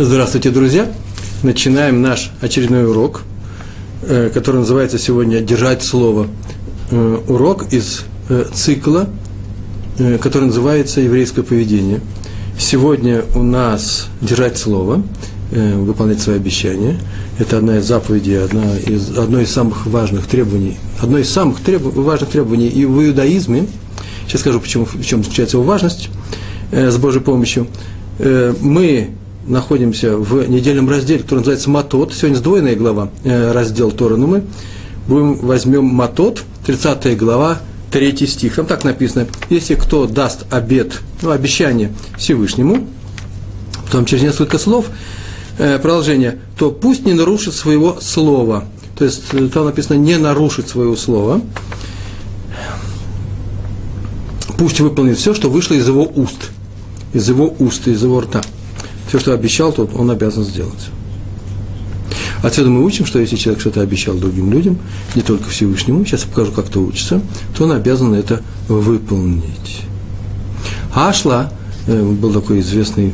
Здравствуйте, друзья! Начинаем наш очередной урок, э, который называется сегодня «Держать слово». Э, урок из э, цикла, который называется «Еврейское поведение». Сегодня у нас «Держать слово», выполнять свои обещания. Это одна из заповедей, одна из, одно из самых важных требований, одно из самых треб, важных требований и в иудаизме. Сейчас скажу, почему, в чем заключается его важность с Божьей помощью. Мы находимся в недельном разделе, который называется Матот. Сегодня сдвоенная глава, э, раздел Тора, но мы будем, возьмем Матот, 30 глава, 3 стих. Там так написано, если кто даст обед, ну, обещание Всевышнему, потом через несколько слов, э, продолжение, то пусть не нарушит своего слова. То есть э, там написано не нарушит своего слова. Пусть выполнит все, что вышло из его уст. Из его уст, из его рта все, что обещал, то он обязан сделать. Отсюда мы учим, что если человек что-то обещал другим людям, не только Всевышнему, сейчас я покажу, как это учится, то он обязан это выполнить. Ашла э, был такой известный,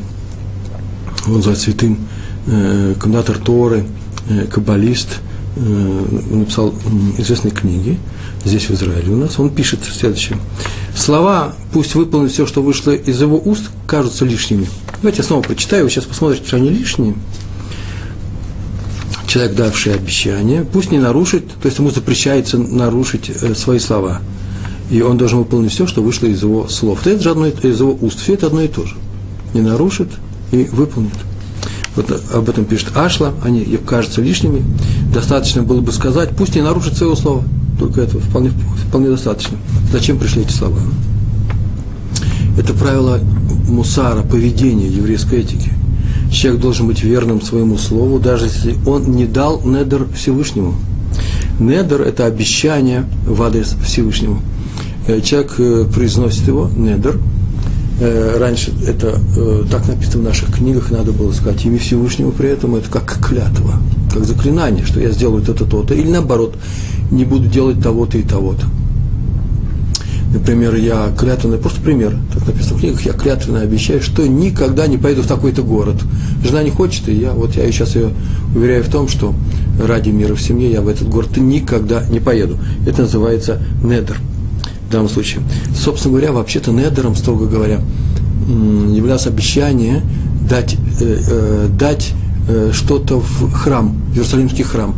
он называется святым, э, комендатор Торы, э, каббалист, написал известные книги здесь, в Израиле у нас. Он пишет следующее. Слова, пусть выполнят все, что вышло из его уст, кажутся лишними – Давайте я снова прочитаю, вы сейчас посмотрите, что они лишние. Человек, давший обещание, пусть не нарушит, то есть ему запрещается нарушить э, свои слова. И он должен выполнить все, что вышло из его слов. Это же одно, из его уст. Все это одно и то же. Не нарушит и выполнит. Вот об этом пишет Ашла, они кажутся лишними. Достаточно было бы сказать, пусть не нарушит своего слова. Только этого вполне, вполне достаточно. Зачем пришли эти слова? Это правило мусара, поведения еврейской этики. Человек должен быть верным своему слову, даже если он не дал недер Всевышнему. Недер – это обещание в адрес Всевышнему. Э, человек э, произносит его, недер. Э, раньше это так написано в наших книгах, надо было сказать имя Всевышнему при этом, это как клятва, как заклинание, что я сделаю то-то, то-то, или наоборот, не буду делать того-то и того-то. Например, я клятвенно, просто пример, так написано в книгах, я клятвенно обещаю, что никогда не поеду в такой-то город. Жена не хочет, и я, вот я сейчас ее уверяю в том, что ради мира в семье я в этот город никогда не поеду. Это называется недер в данном случае. Собственно говоря, вообще-то недером, строго говоря, являлось обещание дать, э, э, дать э, что-то в храм, в Иерусалимский храм,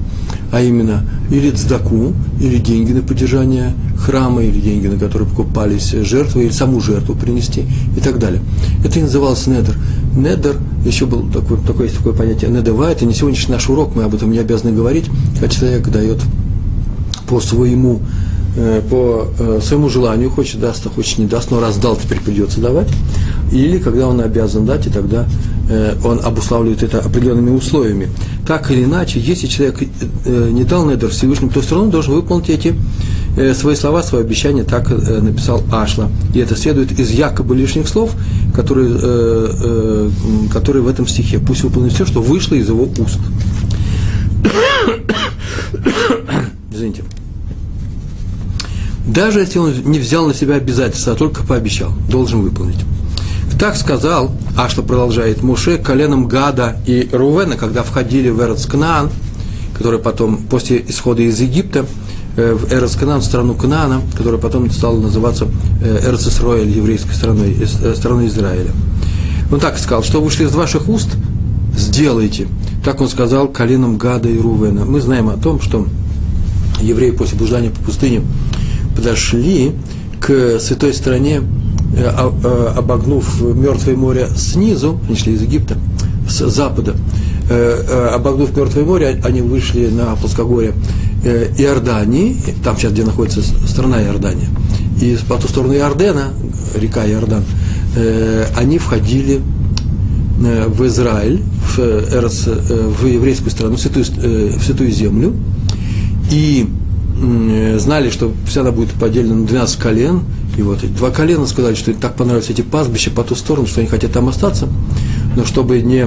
а именно или цдаку, или деньги на поддержание храма, или деньги, на которые покупались жертвы, или саму жертву принести и так далее. Это и называлось недер. Недер, еще был такой, такое, есть такое понятие недева, это не сегодняшний наш урок, мы об этом не обязаны говорить, когда человек дает по своему по э, своему желанию, хочет даст, а хочет не даст, но раз дал, теперь придется давать. Или когда он обязан дать, и тогда Э, он обуславливает это определенными условиями. Так или иначе, если человек э, не дал недер Всевышнему, то все равно должен выполнить эти э, свои слова, свои обещания, так написал Ашла. И это следует из якобы лишних слов, которые, которые в этом стихе. Пусть выполнит все, что вышло из его уст. Извините. Даже если он не взял на себя обязательства, а только пообещал, должен выполнить. Так сказал, а что продолжает Муше, коленом Гада и Рувена, когда входили в Эрцкнаан, который потом, после исхода из Египта, э, в Эрцкнаан, страну Кнаана, которая потом стала называться э, Эрцисроэль, еврейской страной, э, страной Израиля. Он так сказал, что вышли из ваших уст, сделайте. Так он сказал коленом Гада и Рувена. Мы знаем о том, что евреи после блуждания по пустыне подошли к святой стране Э, э, обогнув Мертвое море снизу, они шли из Египта, с запада, э, обогнув Мертвое море, они вышли на плоскогорье Иордании, там сейчас, где находится страна Иордания, и по ту сторону Иордена, река Иордан, они входили в Израиль, в, Эрос, в еврейскую страну, в святую, в святую землю, и знали, что вся она будет поделена на 12 колен, и вот эти два колена сказали, что им так понравились эти пастбища по ту сторону, что они хотят там остаться, но чтобы не,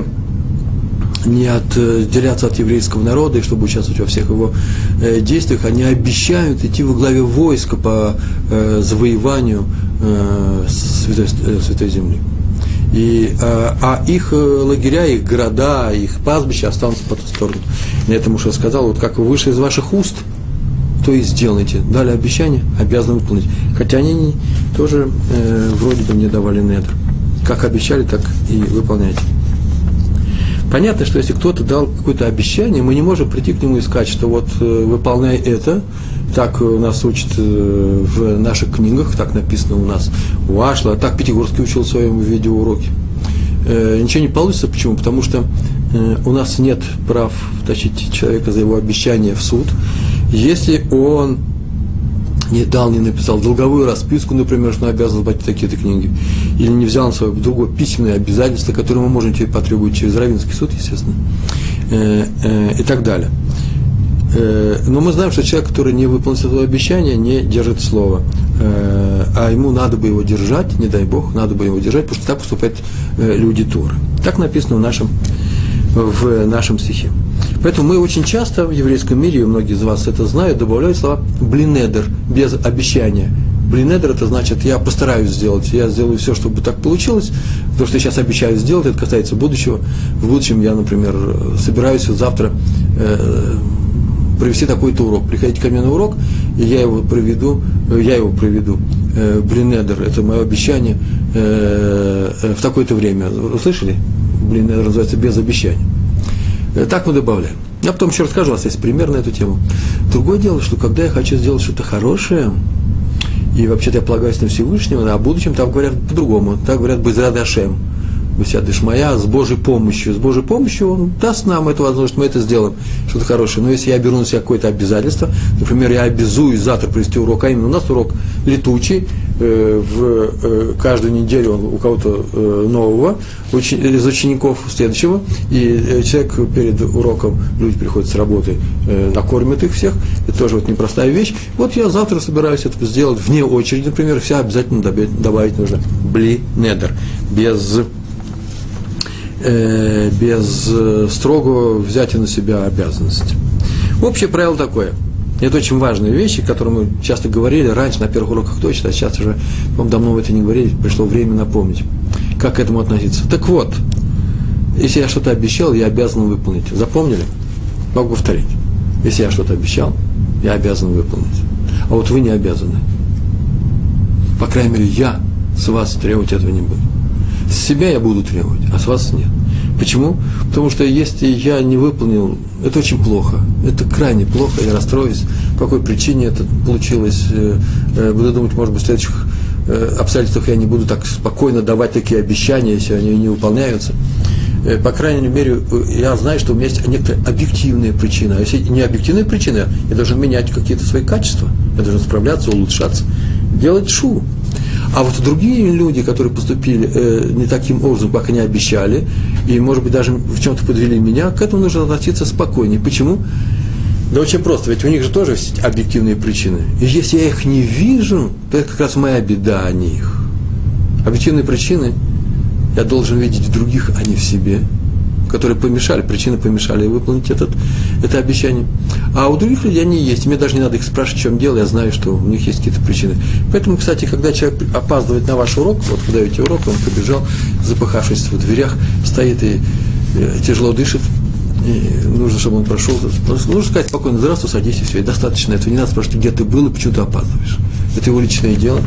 не отделяться от еврейского народа и чтобы участвовать во всех его э, действиях, они обещают идти во главе войска по э, завоеванию э, святой, э, святой земли. И, а, а их лагеря, их города, их пастбища останутся по ту сторону. На этом уже сказал, вот как вы вышли из ваших уст, то и сделайте. Дали обещание, обязаны выполнить. Хотя они тоже э, вроде бы не давали недр. Как обещали, так и выполняйте. Понятно, что если кто-то дал какое-то обещание, мы не можем прийти к нему и сказать, что вот э, выполняй это, так нас учат э, в наших книгах, так написано у нас у Ашла, так Пятигорский учил в своем видеоуроке. Э, ничего не получится, почему? Потому что у нас нет прав тащить человека за его обещание в суд. Если он не дал, не написал долговую расписку, например, что он обязан платить такие-то книги, или не взял на свое другое письменное обязательство, которое мы можем теперь потребовать через Равинский суд, естественно, э, э, и так далее. Э, но мы знаем, что человек, который не выполнил свое обещание, не держит слова. А ему надо бы его держать, не дай Бог, надо бы его держать, потому что так поступают люди Торы. Так написано в нашем, в нашем стихе. Поэтому мы очень часто в еврейском мире, и многие из вас это знают, добавляют слова «блинедер» без обещания. Блинедер – это значит, я постараюсь сделать, я сделаю все, чтобы так получилось. То, что я сейчас обещаю сделать, это касается будущего. В будущем я, например, собираюсь завтра э, провести такой-то урок. Приходите ко мне на урок, и я его проведу, я его проведу. Э, Блинедер – это мое обещание э, э, в такое-то время. Услышали? Блинедер называется без обещания. Э, так мы добавляем. Я потом еще расскажу, у вас есть пример на эту тему. Другое дело, что когда я хочу сделать что-то хорошее, и вообще-то я полагаюсь на Всевышнего, а о будущем там говорят по-другому. Так говорят «Безрад Ашем». Вся моя с Божьей помощью. С Божьей помощью Он даст нам эту возможность, мы это сделаем, что-то хорошее. Но если я беру на себя какое-то обязательство, например, я обязуюсь завтра провести урок, а именно у нас урок летучий, Э, в э, каждую неделю у кого-то э, нового из учеников следующего, и человек перед уроком, люди приходят с работы, накормят их всех, это тоже вот непростая вещь. Вот я завтра собираюсь это сделать вне очереди, например, вся обязательно добавить нужно бли недер, без без строгого взятия на себя обязанности. Общее правило такое – это очень важные вещи, которые мы часто говорили раньше на первых уроках точно, а сейчас уже, по давно в это не говорили, пришло время напомнить, как к этому относиться. Так вот, если я что-то обещал, я обязан выполнить. Запомнили? Могу повторить. Если я что-то обещал, я обязан выполнить. А вот вы не обязаны. По крайней мере, я с вас требовать этого не буду. С себя я буду требовать, а с вас нет. Почему? Потому что если я не выполнил, это очень плохо. Это крайне плохо, я расстроюсь. По какой причине это получилось? Э, э, буду думать, может быть, в следующих э, обстоятельствах я не буду так спокойно давать такие обещания, если они не выполняются. По крайней мере, я знаю, что у меня есть некоторые объективные причины. А если не объективные причины, я должен менять какие-то свои качества. Я должен справляться, улучшаться, делать шу. А вот другие люди, которые поступили э, не таким образом, как они обещали, и, может быть, даже в чем-то подвели меня, к этому нужно относиться спокойнее. Почему? Да очень просто, ведь у них же тоже есть объективные причины. И если я их не вижу, то это как раз моя беда о них. Объективные причины я должен видеть в других, а не в себе которые помешали, причины помешали выполнить этот, это обещание. А у других людей они есть. Мне даже не надо их спрашивать, в чем дело, я знаю, что у них есть какие-то причины. Поэтому, кстати, когда человек опаздывает на ваш урок, вот вы даете урок, он побежал, запыхавшись в дверях, стоит и э, тяжело дышит, и нужно, чтобы он прошел. Нужно сказать спокойно, здравствуй, садись, и все, и достаточно этого. Не надо спрашивать, где ты был и почему ты опаздываешь. Это его личное дело.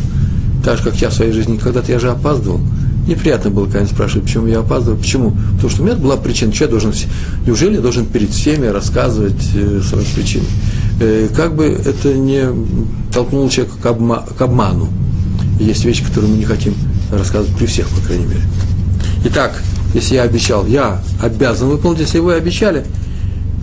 Так же, как я в своей жизни, когда-то я же опаздывал, Неприятно было, когда спрашивали, почему я опаздываю. Почему? Потому что у меня была причина. Что я должен, неужели я должен перед всеми рассказывать э, свои причины? Э, как бы это не толкнуло человека к, обма, к обману. Есть вещи, которые мы не хотим рассказывать при всех, по крайней мере. Итак, если я обещал, я обязан выполнить, если вы обещали,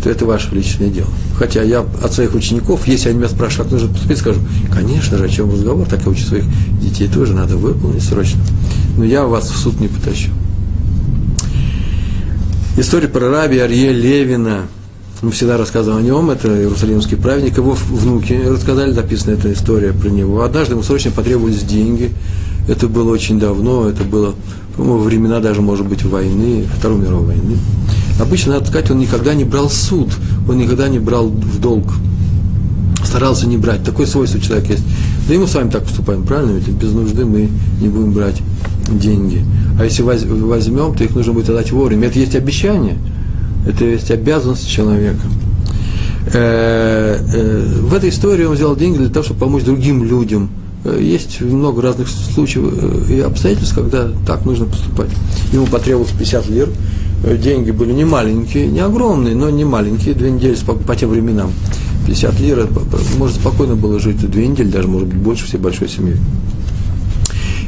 то это ваше личное дело. Хотя я от своих учеников, если они меня спрашивают, как нужно поступить, скажу, конечно же, о чем разговор, так я учу своих детей тоже, надо выполнить срочно. Но я вас в суд не потащу. История про раби Арье Левина. Мы всегда рассказываем о нем, это иерусалимский праведник, его внуки рассказали, написана эта история про него. Однажды ему срочно потребовались деньги, это было очень давно, это было, по-моему, времена даже, может быть, войны, Второй мировой войны. Обычно, надо сказать, он никогда не брал суд, он никогда не брал в долг, старался не брать. Такое свойство человека есть. Да и мы с вами так поступаем, правильно? Ведь без нужды мы не будем брать деньги. А если возьмем, то их нужно будет отдать вовремя. Это есть обещание, это есть обязанность человека. Э, э, в этой истории он взял деньги для того, чтобы помочь другим людям. Э, есть много разных случаев и обстоятельств, когда так нужно поступать. Ему потребовалось 50 лир, деньги были не маленькие, не огромные, но не маленькие, две недели по, по тем временам. 50 лир, может спокойно было жить две недели, даже может быть больше всей большой семьей.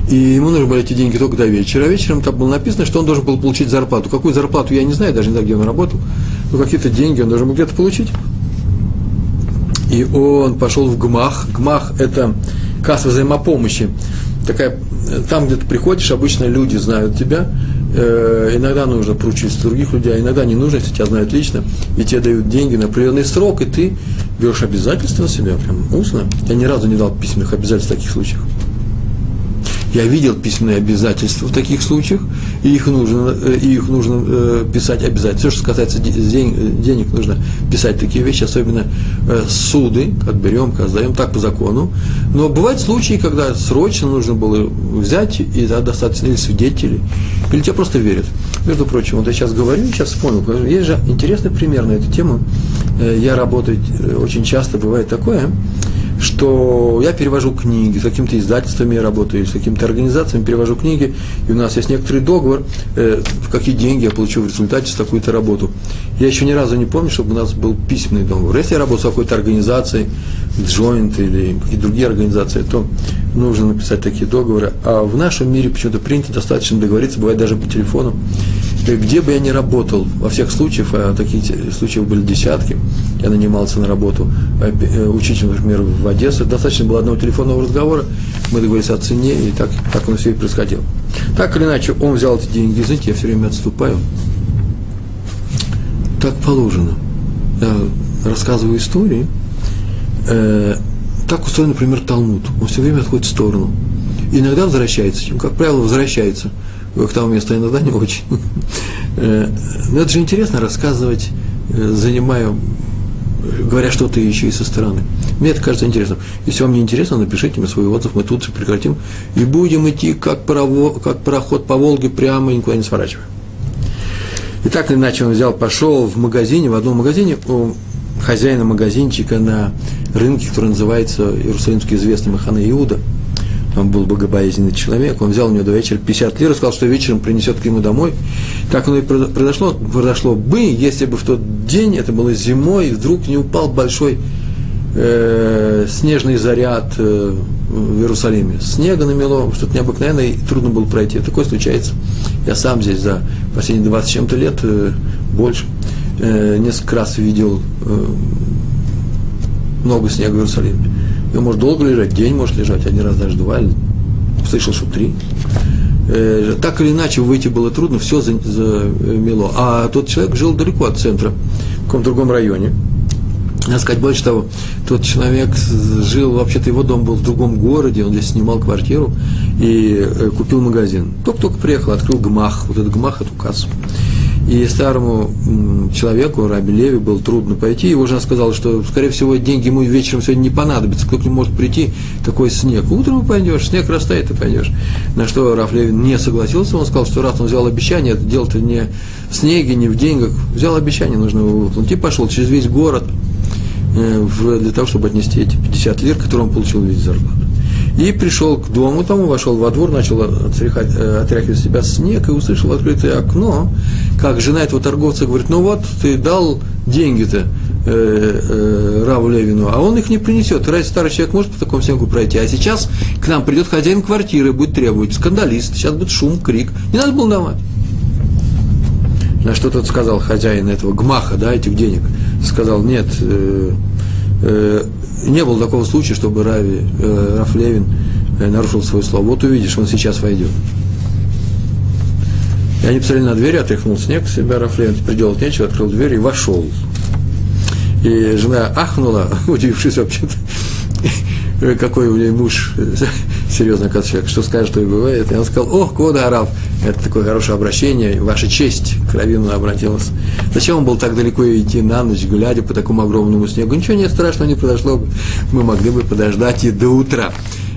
И ему нужны были эти деньги только до вечера. Вечером там было написано, что он должен был получить зарплату. Какую зарплату, я не знаю, даже не знаю, где он работал. Но какие-то деньги он должен был где-то получить. И он пошел в ГМАХ. ГМАХ – это касса взаимопомощи. Такая, там, где ты приходишь, обычно люди знают тебя. Э, иногда нужно поручиться других людей, а иногда не нужно, если тебя знают лично, и тебе дают деньги на определенный срок, и ты берешь обязательства на себя, прям устно. Я ни разу не дал письменных обязательств в таких случаях. Я видел письменные обязательства в таких случаях, и их нужно, э, и их нужно э, писать обязательно. Все, что касается денег, нужно писать такие вещи, особенно э, суды, как берем, как сдаем, так по закону. Но бывают случаи, когда срочно нужно было взять, и да, достаточно или свидетелей, или тебе просто верят. Между прочим, вот я сейчас говорю, сейчас вспомнил, есть же интересный пример на эту тему. Я работаю очень часто, бывает такое, что я перевожу книги, с какими-то издательствами я работаю, с какими-то организациями перевожу книги, и у нас есть некоторый договор, э, какие деньги я получу в результате с такую-то работу. Я еще ни разу не помню, чтобы у нас был письменный договор. Если я работаю с какой-то организацией, Joint или какие-то другие организации, то нужно написать такие договоры. А в нашем мире почему-то принято достаточно договориться, бывает даже по телефону. Где бы я ни работал, во всех случаях, а такие случаев были десятки, я нанимался на работу э, э, учителем, например, в Одессе, достаточно было одного телефонного разговора, мы договорились о цене, и так, так оно все и происходило. Так или иначе, он взял эти деньги, знаете, я все время отступаю. Так положено. Я рассказываю истории, э, так устроен, например, Талмуд. Он все время отходит в сторону. Иногда возвращается, как правило, возвращается к тому месту, иногда не очень. Э, но это же интересно рассказывать, э, занимая, говоря что-то еще и со стороны. Мне это кажется интересным. Если вам не интересно, напишите мне свой отзыв, мы тут же прекратим. И будем идти, как, парово, как пароход по Волге, прямо и никуда не сворачивая. И так или иначе он взял, пошел в магазине, в одном магазине, у хозяина магазинчика на рынке, который называется Иерусалимский известный Махана Иуда. Он был богобоязненный человек, он взял у него до вечера 50 лир, сказал, что вечером принесет к нему домой. Так оно и произошло, произошло бы, если бы в тот день, это было зимой, и вдруг не упал большой э, снежный заряд э, в Иерусалиме. Снега намело, что-то необыкновенное, и трудно было пройти. Такое случается. Я сам здесь за последние 20 чем-то лет, э, больше, э, несколько раз видел э, много снега в Иерусалиме. И он может долго лежать, день может лежать, один раз даже два, слышал, что три. Э, так или иначе, выйти было трудно, все замело. А тот человек жил далеко от центра, в каком-то другом районе. Надо сказать больше того, тот человек жил, вообще-то его дом был в другом городе, он здесь снимал квартиру и э, купил магазин. Только-только приехал, открыл гмах, вот этот гмах, эту кассу. И старому человеку, Раби Леви, было трудно пойти. Его жена сказала, что, скорее всего, деньги ему вечером сегодня не понадобятся. Кто к может прийти, такой снег. Утром пойдешь, снег растает, и пойдешь. На что Раф Леви не согласился. Он сказал, что раз он взял обещание, это дело-то не в снеге, не в деньгах. Взял обещание, нужно его выполнить. И пошел через весь город э, для того, чтобы отнести эти 50 лир, которые он получил в виде зарплаты. И пришел к дому тому, вошел во двор, начал отряхать, э, отряхивать себя снег и услышал открытое окно, как жена этого торговца говорит, ну вот, ты дал деньги-то э, э, Раву Левину, а он их не принесет. Разве старый человек может по такому снегу пройти? А сейчас к нам придет хозяин квартиры, будет требовать, скандалист, сейчас будет шум, крик. Не надо было давать. На что тот сказал хозяин этого гмаха, да, этих денег, сказал, нет, э, э, не было такого случая, чтобы Рави, э, Раф Левин э, нарушил свое слово. Вот увидишь, он сейчас войдет. И они посмотрели на дверь, отряхнул снег себя, Раф Левин теперь делать нечего, открыл дверь и вошел. И жена ахнула, удивившись вообще-то, какой у нее муж серьезный человек, что скажет, что и бывает. И он сказал, ох, Кода Араб, это такое хорошее обращение, ваша честь, к Равину обратилась. Зачем он был так далеко идти на ночь, глядя по такому огромному снегу? Ничего не страшного не произошло бы, мы могли бы подождать и до утра.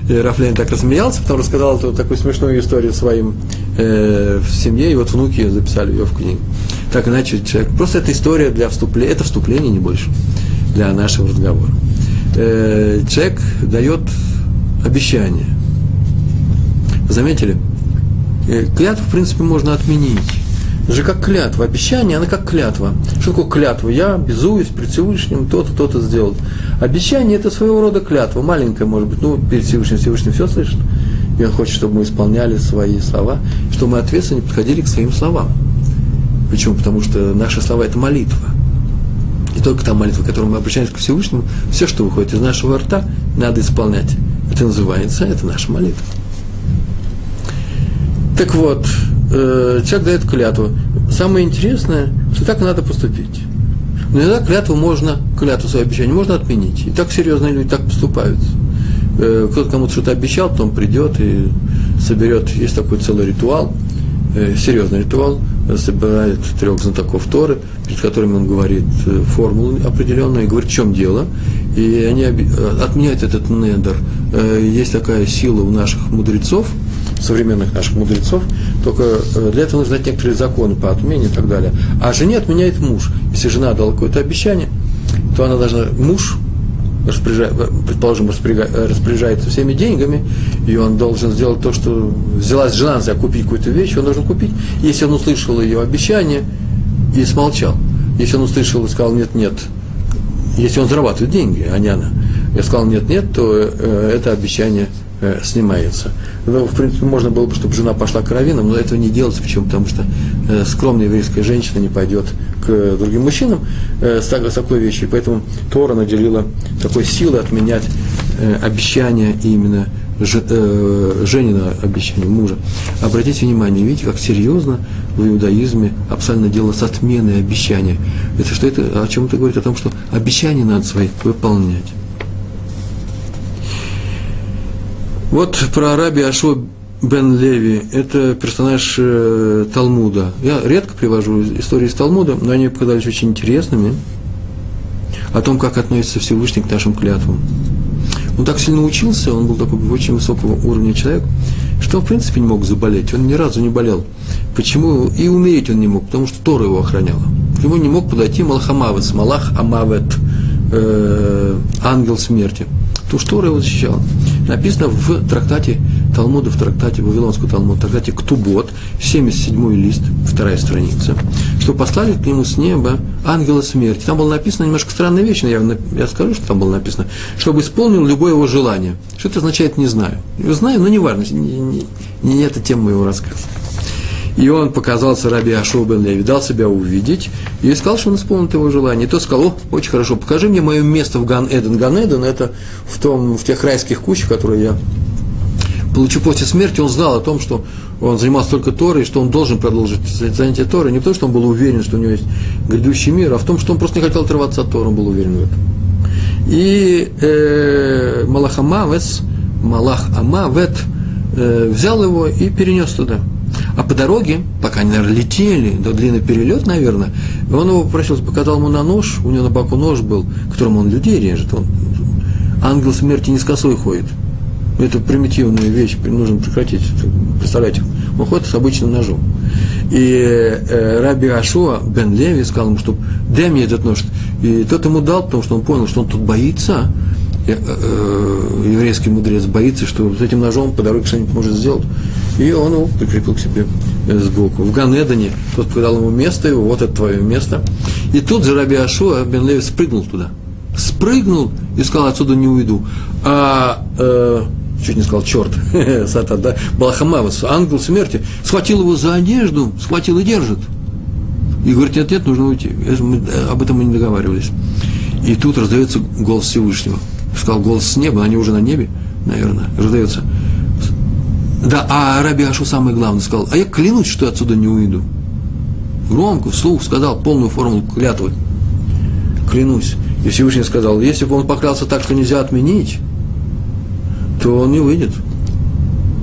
И Рафлейн так рассмеялся, потом рассказал эту такую смешную историю своим э, в семье, и вот внуки записали ее в книгу. Так иначе человек, просто это история для вступления, это вступление, не больше, для нашего разговора. Э, человек дает обещание. Заметили? Э, клятву, в принципе, можно отменить. Это же как клятва. Обещание, она как клятва. Что такое клятва? Я безуюсь перед Всевышним, то-то, то-то сделал. Обещание – это своего рода клятва. Маленькая, может быть, ну, перед Всевышним Всевышний все слышит. И он хочет, чтобы мы исполняли свои слова, чтобы мы ответственно подходили к своим словам. Почему? Потому что наши слова – это молитва. И только та молитва, которую мы обращаемся к Всевышнему, все, что выходит из нашего рта, надо исполнять. Это называется, это наша молитва. Так вот, э, человек дает клятву. Самое интересное, что так надо поступить. Но иногда клятву можно, клятву свое обещание можно отменить. И так серьезные люди так поступают. Э, кто-то кому-то что-то обещал, потом придет и соберет, есть такой целый ритуал, э, серьезный ритуал, собирает трех знатоков Торы, перед которыми он говорит э, формулу определенную и говорит, в чем дело. И они отменяют этот недер. Есть такая сила у наших мудрецов, современных наших мудрецов, только для этого нужно знать некоторые законы по отмене и так далее. А жене отменяет муж. Если жена дала какое-то обещание, то она должна, муж предположим, распоряжается всеми деньгами, и он должен сделать то, что взялась жена за купить какую-то вещь, он должен купить. Если он услышал ее обещание и смолчал, если он услышал и сказал нет, нет, если он зарабатывает деньги, а не она, я сказал нет, нет, то э, это обещание э, снимается. Ну, в принципе, можно было бы, чтобы жена пошла к раввинам, но этого не делается. Почему? Потому что э, скромная еврейская женщина не пойдет к другим мужчинам э, с, с такой вещью. Поэтому Тора наделила такой силой отменять э, обещания именно ж, э, Женина обещания мужа. Обратите внимание, видите, как серьезно в иудаизме абсолютно дело с отменой обещания. Это что это, о чем это говорит? О том, что обещания надо свои выполнять. Вот про Араби Ашо Бен Леви – это персонаж э, Талмуда. Я редко привожу истории из Талмуда, но они показались очень интересными о том, как относится Всевышний к нашим клятвам. Он так сильно учился, он был такой очень высокого уровня человек, что в принципе, не мог заболеть. Он ни разу не болел. Почему? И умереть он не мог, потому что Тора его охраняла. К нему не мог подойти Малахамавец, Малах Амавет, э, ангел смерти. Ту Тора его защищала. Написано в трактате Талмуда, в трактате Вавилонского Талмуда, в трактате Ктубот, 77 лист, вторая страница, что послали к нему с неба ангела смерти. Там было написано немножко странная вещь, но я, я скажу, что там было написано, чтобы исполнил любое его желание. Что это означает, не знаю. Знаю, но не важно, не, не, не это тема моего рассказа. И он показался Раби Ашоу бен Леви, дал себя увидеть, и сказал, что он исполнит его желание. И тот сказал, о, очень хорошо, покажи мне мое место в Ган-Эден. Ган-Эден – это в, том, в тех райских кучах, которые я получу после смерти. Он знал о том, что он занимался только Торой, что он должен продолжить занятие Торой. Не потому, что он был уверен, что у него есть грядущий мир, а в том, что он просто не хотел отрываться от Тора, он был уверен в этом. И э, Малах Амавес, Малах Амавет э, взял его и перенес туда – а по дороге, пока они, наверное, летели, до длинный перелет, наверное, он его попросил, показал ему на нож, у него на боку нож был, которым он людей режет. Он, ангел смерти не с косой ходит. Это примитивная вещь, нужно прекратить. Представляете, он ходит с обычным ножом. И э, Раби Ашуа бен Леви сказал ему, что дай мне этот нож. И тот ему дал, потому что он понял, что он тут боится. И, э, э, еврейский мудрец боится, что с этим ножом по дороге что-нибудь может сделать. И он его прикрепил к себе э, сбоку. В Ганедане тот показал ему место его, вот это твое место. И тут же Раби Ашуа бен Леви спрыгнул туда. Спрыгнул и сказал, отсюда не уйду. А, э, чуть не сказал, черт, сатан, да, Балахамавас, ангел смерти, схватил его за одежду, схватил и держит. И говорит, нет, нет, нужно уйти. Мы, э, об этом мы не договаривались. И тут раздается голос Всевышнего. Сказал голос с неба, они уже на небе, наверное, раздается. Да, а Раби Ашу самое главное сказал, а я клянусь, что я отсюда не уйду. Громко, вслух сказал полную формулу клятвы. Клянусь. И Всевышний сказал, если бы он поклялся так, что нельзя отменить, то он не выйдет.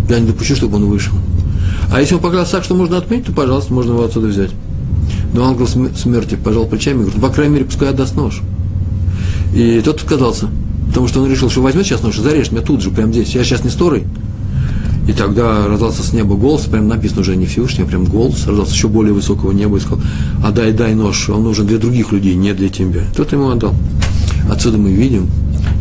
Я не допущу, чтобы он вышел. А если он поклялся так, что можно отменить, то, пожалуйста, можно его отсюда взять. Но ангел смерти пожал плечами и говорит, ну, по крайней мере, пускай отдаст нож. И тот отказался, потому что он решил, что возьмет сейчас нож и зарежет меня тут же, прямо здесь. Я сейчас не сторой. И тогда раздался с неба голос, прям написано уже не Всевышний, а прям голос, раздался еще более высокого неба и сказал, отдай, дай нож, он нужен для других людей, не для тебя. Тот ему отдал. Отсюда мы видим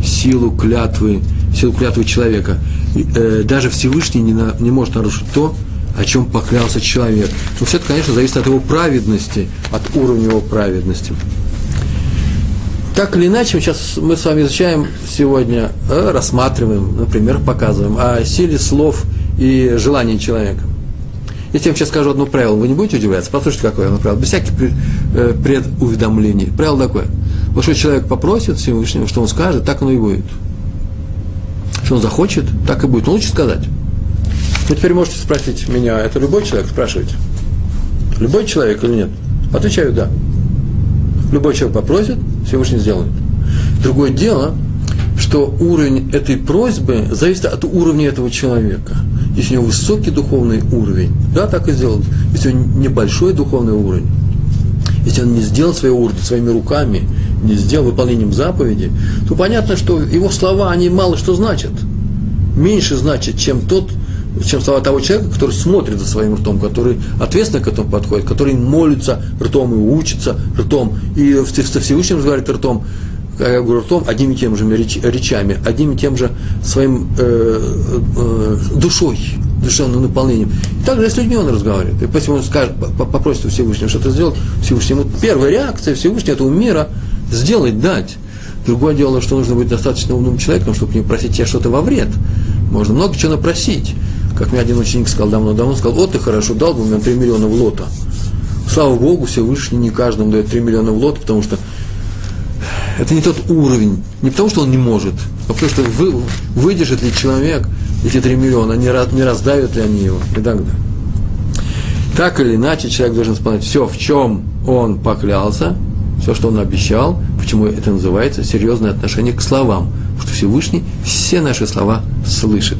силу клятвы, силу клятвы человека. И, э, даже Всевышний не, на, не может нарушить то, о чем поклялся человек. Но все это, конечно, зависит от его праведности, от уровня его праведности. Так или иначе, сейчас мы с вами изучаем сегодня, э, рассматриваем, например, показываем о силе слов и желаний человека. Я вам сейчас скажу одно правило, вы не будете удивляться? Послушайте, какое оно правило. Без всяких э, предуведомлений. Правило такое. Вот что человек попросит Всевышнего, что он скажет, так оно и будет. Что он захочет, так и будет. Он лучше сказать. Вы теперь можете спросить меня, это любой человек? Спрашиваете. Любой человек или нет? Отвечаю, да. Любой человек попросит, Всевышний сделает. Другое дело, что уровень этой просьбы зависит от уровня этого человека. Если у него высокий духовный уровень, да, так и сделают. Если у него небольшой духовный уровень, если он не сделал свои уровни своими руками, не сделал выполнением заповеди, то понятно, что его слова, они мало что значат. Меньше значит, чем тот, чем слова того человека, который смотрит за своим ртом, который ответственно к этому подходит, который молится ртом и учится ртом, и со Всевышним разговаривает ртом, я говорю ртом, одними и тем же речами, одним и тем же своим э, э, душой, душевным наполнением. И также с людьми он разговаривает. И если он скажет, попросит Всевышнего что-то сделать, Всевышнему первая реакция Всевышнего этого мира сделать, дать. Другое дело, что нужно быть достаточно умным человеком, чтобы не просить тебя что-то во вред. Можно много чего напросить. Как мне один ученик сказал давно-давно, сказал, вот ты хорошо дал бы мне 3 миллиона в лото. Слава Богу, Всевышний не каждому дает 3 миллиона в лото, потому что это не тот уровень, не потому что он не может, а потому что вы, выдержит ли человек эти 3 миллиона, не, не раздавят ли они его? И так далее. Так или иначе, человек должен исполнять все, в чем он поклялся, все, что он обещал, почему это называется серьезное отношение к словам, что Всевышний все наши слова слышит.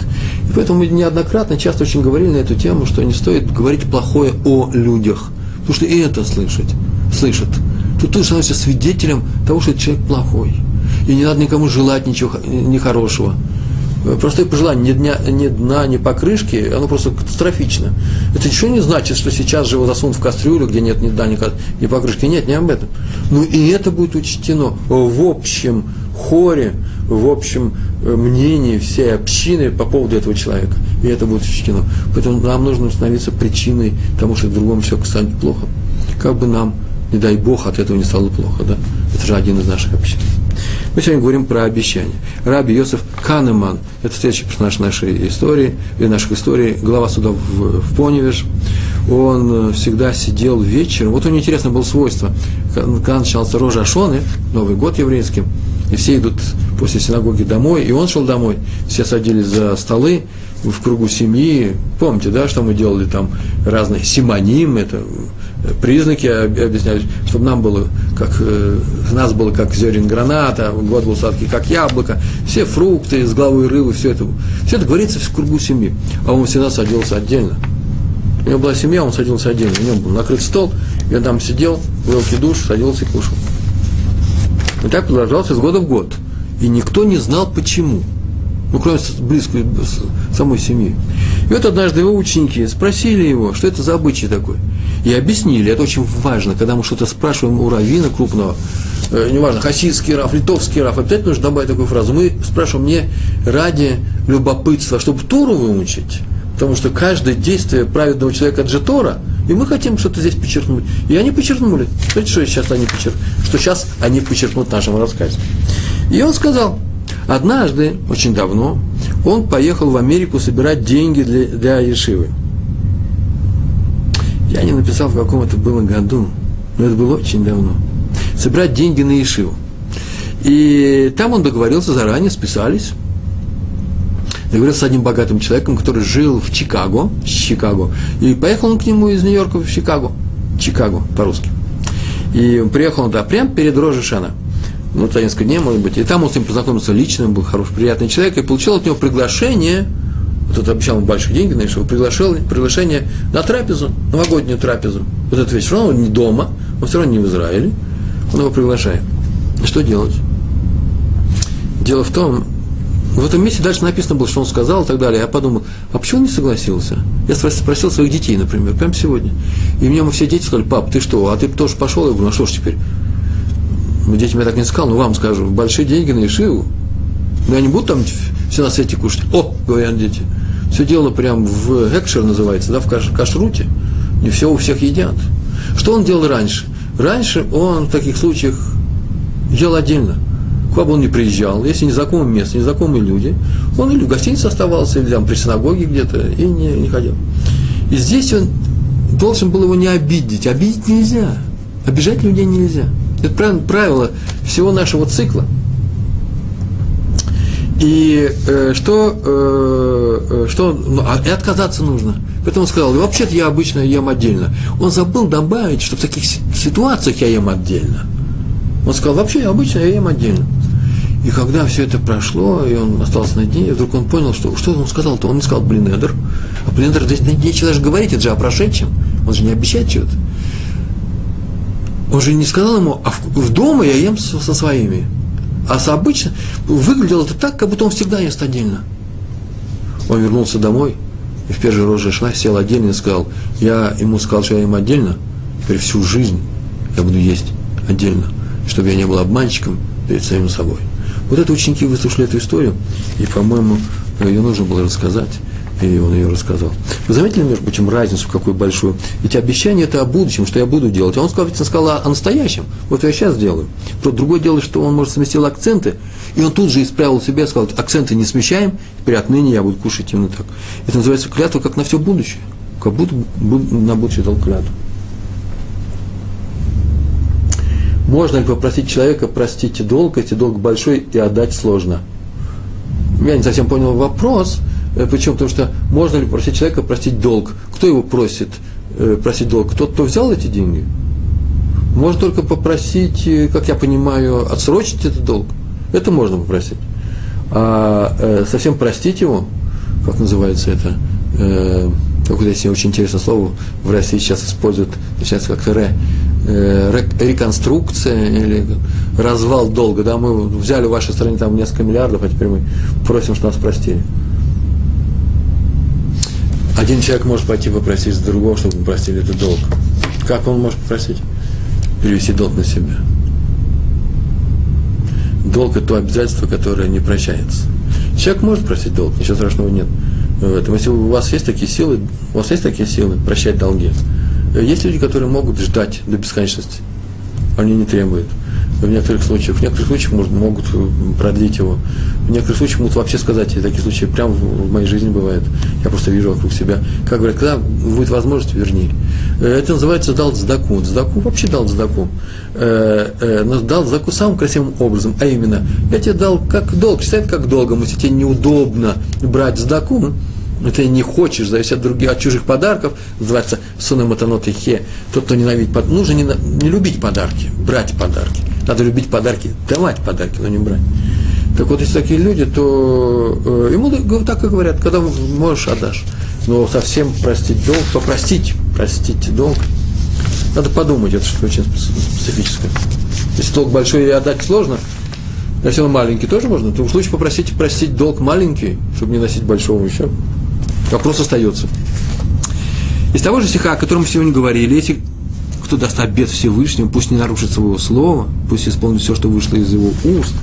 И поэтому мы неоднократно, часто очень говорили на эту тему, что не стоит говорить плохое о людях, потому что и это слышать, слышат. Тут ты становишься свидетелем того, что человек плохой. И не надо никому желать ничего нехорошего. Простое пожелание, ни дня, ни дна, ни покрышки, оно просто катастрофично. Это ничего не значит, что сейчас же его засунут в кастрюлю, где нет ни дна, ни, ни покрышки. Нет, не об этом. Ну и это будет учтено в общем хоре, в общем э, мнении всей общины по поводу этого человека. И это будет учтено. Поэтому нам нужно становиться причиной тому, что другому человеку станет плохо. Как бы нам, не дай Бог, от этого не стало плохо. Да? Это же один из наших общин. Мы сегодня говорим про обещание. Раби Йосеф Канеман, это следующий персонаж нашей истории, или наших историй, глава суда в, в Поневеж. Он э, всегда сидел вечером. Вот у него интересно было свойство. Когда начался Рожа Ашоны, Новый год еврейский, и все идут после синагоги домой, и он шел домой. Все садились за столы в кругу семьи. Помните, да, что мы делали там разные симоним, это признаки объясняли, чтобы нам было как, э, нас было как зерен граната, год был сладкий, как яблоко, все фрукты с головой рыбы, все это, все это говорится в кругу семьи. А он всегда садился отдельно. У него была семья, он садился отдельно. У него был накрыт стол, и он там сидел, в душ, садился и кушал. И так продолжалось с года в год. И никто не знал, почему. Ну, кроме близкой самой семьи. И вот однажды его ученики спросили его, что это за обычай такой. И объяснили, это очень важно, когда мы что-то спрашиваем у равина крупного, э, неважно, хасидский раф, литовский раф, опять нужно добавить такую фразу. Мы спрашиваем не ради любопытства, чтобы Туру выучить, потому что каждое действие праведного человека – это же Тора, и мы хотим что-то здесь подчеркнуть. И они подчеркнули. Знаете, что сейчас они подчеркнут? Что сейчас они подчеркнут в нашем рассказе. И он сказал, однажды, очень давно, он поехал в Америку собирать деньги для, для Ешивы. Я не написал, в каком это было году, но это было очень давно. Собирать деньги на Ешиву. И там он договорился заранее, списались. Договорился с одним богатым человеком, который жил в Чикаго, Чикаго. И поехал он к нему из Нью-Йорка в Чикаго. Чикаго, по-русски. И приехал он туда прямо перед Рожешана. Ну, за несколько дней, может быть. И там он с ним познакомился лично, был хороший, приятный человек, и получил от него приглашение вот тот обещал ему большие деньги, знаешь, приглашал, приглашение на трапезу, новогоднюю трапезу. Вот этот вечер, он не дома, он все равно не в Израиле, он его приглашает. Что делать? Дело в том, в этом месте дальше написано было, что он сказал и так далее. Я подумал, а почему он не согласился? Я спросил своих детей, например, прямо сегодня. И мне все дети сказали, пап, ты что, а ты тоже пошел? Я говорю, ну что ж теперь? Ну, дети мне так не сказал, ну вам скажу, большие деньги на Ишиву. Ну, я не буду там все на свете кушать. О, говорят дети, все дело прям в экшер называется, да, в каш, кашруте. Не все у всех едят. Что он делал раньше? Раньше он в таких случаях ел отдельно – куда бы он ни приезжал, если незнакомое место, незнакомые люди, он или в гостинице оставался, или там при синагоге где-то, и не, не ходил. И здесь он должен был его не обидеть. Обидеть нельзя. Обижать людей нельзя. Это правило, всего нашего цикла. И э, что, э, э что ну, а, и отказаться нужно. Поэтому он сказал, вообще-то я обычно ем отдельно. Он забыл добавить, что в таких ситуациях я ем отдельно. Он сказал, вообще я обычно я ем отдельно. И когда все это прошло, и он остался на дне, вдруг он понял, что что он сказал-то? Он не сказал блинедер. А блинедер здесь нечего даже говорить, это же о прошедшем. Он же не обещает чего-то. Он же не сказал ему, а в, в дома я ем со, со своими. А с обычно выглядело это так, как будто он всегда ест отдельно. Он вернулся домой, и в первый раз же шла, сел отдельно и сказал, я ему сказал, что я ем отдельно, теперь всю жизнь я буду есть отдельно, чтобы я не был обманщиком перед самим собой. Вот это ученики выслушали эту историю, и, по-моему, ее нужно было рассказать, и он ее рассказал. Вы заметили, между прочим, разницу какую большую? Ведь обещание это о будущем, что я буду делать. А он сказал, ведь он сказал о, настоящем. Вот я сейчас делаю. Про другое дело, что он, может, сместил акценты, и он тут же исправил себя, сказал, акценты не смещаем, теперь отныне я буду кушать именно так. Это называется клятва как на все будущее. Как будто на будущее дал клятву. Можно ли попросить человека простить долг, если долг большой и отдать сложно? Я не совсем понял вопрос. Э, Почему? Потому что можно ли попросить человека простить долг? Кто его просит э, просить долг? Тот, кто взял эти деньги? Можно только попросить, э, как я понимаю, отсрочить этот долг. Это можно попросить. А совсем простить его, как называется это, какое-то очень интересное слово, в России сейчас используют, сейчас как ре, реконструкция или развал долга, да, мы взяли в вашей стране там несколько миллиардов, а теперь мы просим, что нас простили. Один человек может пойти попросить с другого, чтобы мы простили этот долг. Как он может попросить? Перевести долг на себя. Долг – это то обязательство, которое не прощается. Человек может просить долг, ничего страшного нет в этом. Если у вас есть такие силы, у вас есть такие силы прощать долги, есть люди, которые могут ждать до бесконечности. Они не требуют. В некоторых случаях, в некоторых случаях может, могут продлить его. В некоторых случаях могут вообще сказать, и такие случаи прямо в моей жизни бывают. Я просто вижу вокруг себя. Как говорят, когда будет возможность, верни. Э, это называется дал цдаку. Цдаку вообще дал цдаку. Э, э, но дал цдаку самым красивым образом, а именно, я тебе дал как долг, считай как долгом, если тебе неудобно брать цдаку, ты не хочешь зависеть от других, от чужих подарков, называется сунаматанот и хе, тот, кто ненавидит нужно не, не любить подарки, брать подарки. Надо любить подарки, давать подарки, но не брать. Так вот, если такие люди, то э, ему так и говорят, когда можешь, отдашь. Но совсем простить долг, попросить, простить долг, надо подумать, это что очень специфическое. Если долг большой и отдать сложно, если он маленький, тоже можно. В том случае попросите простить долг маленький, чтобы не носить большого еще. Вопрос остается. Из того же стиха, о котором мы сегодня говорили, если кто даст обед Всевышнему, пусть не нарушит своего слова, пусть исполнит все, что вышло из его уст.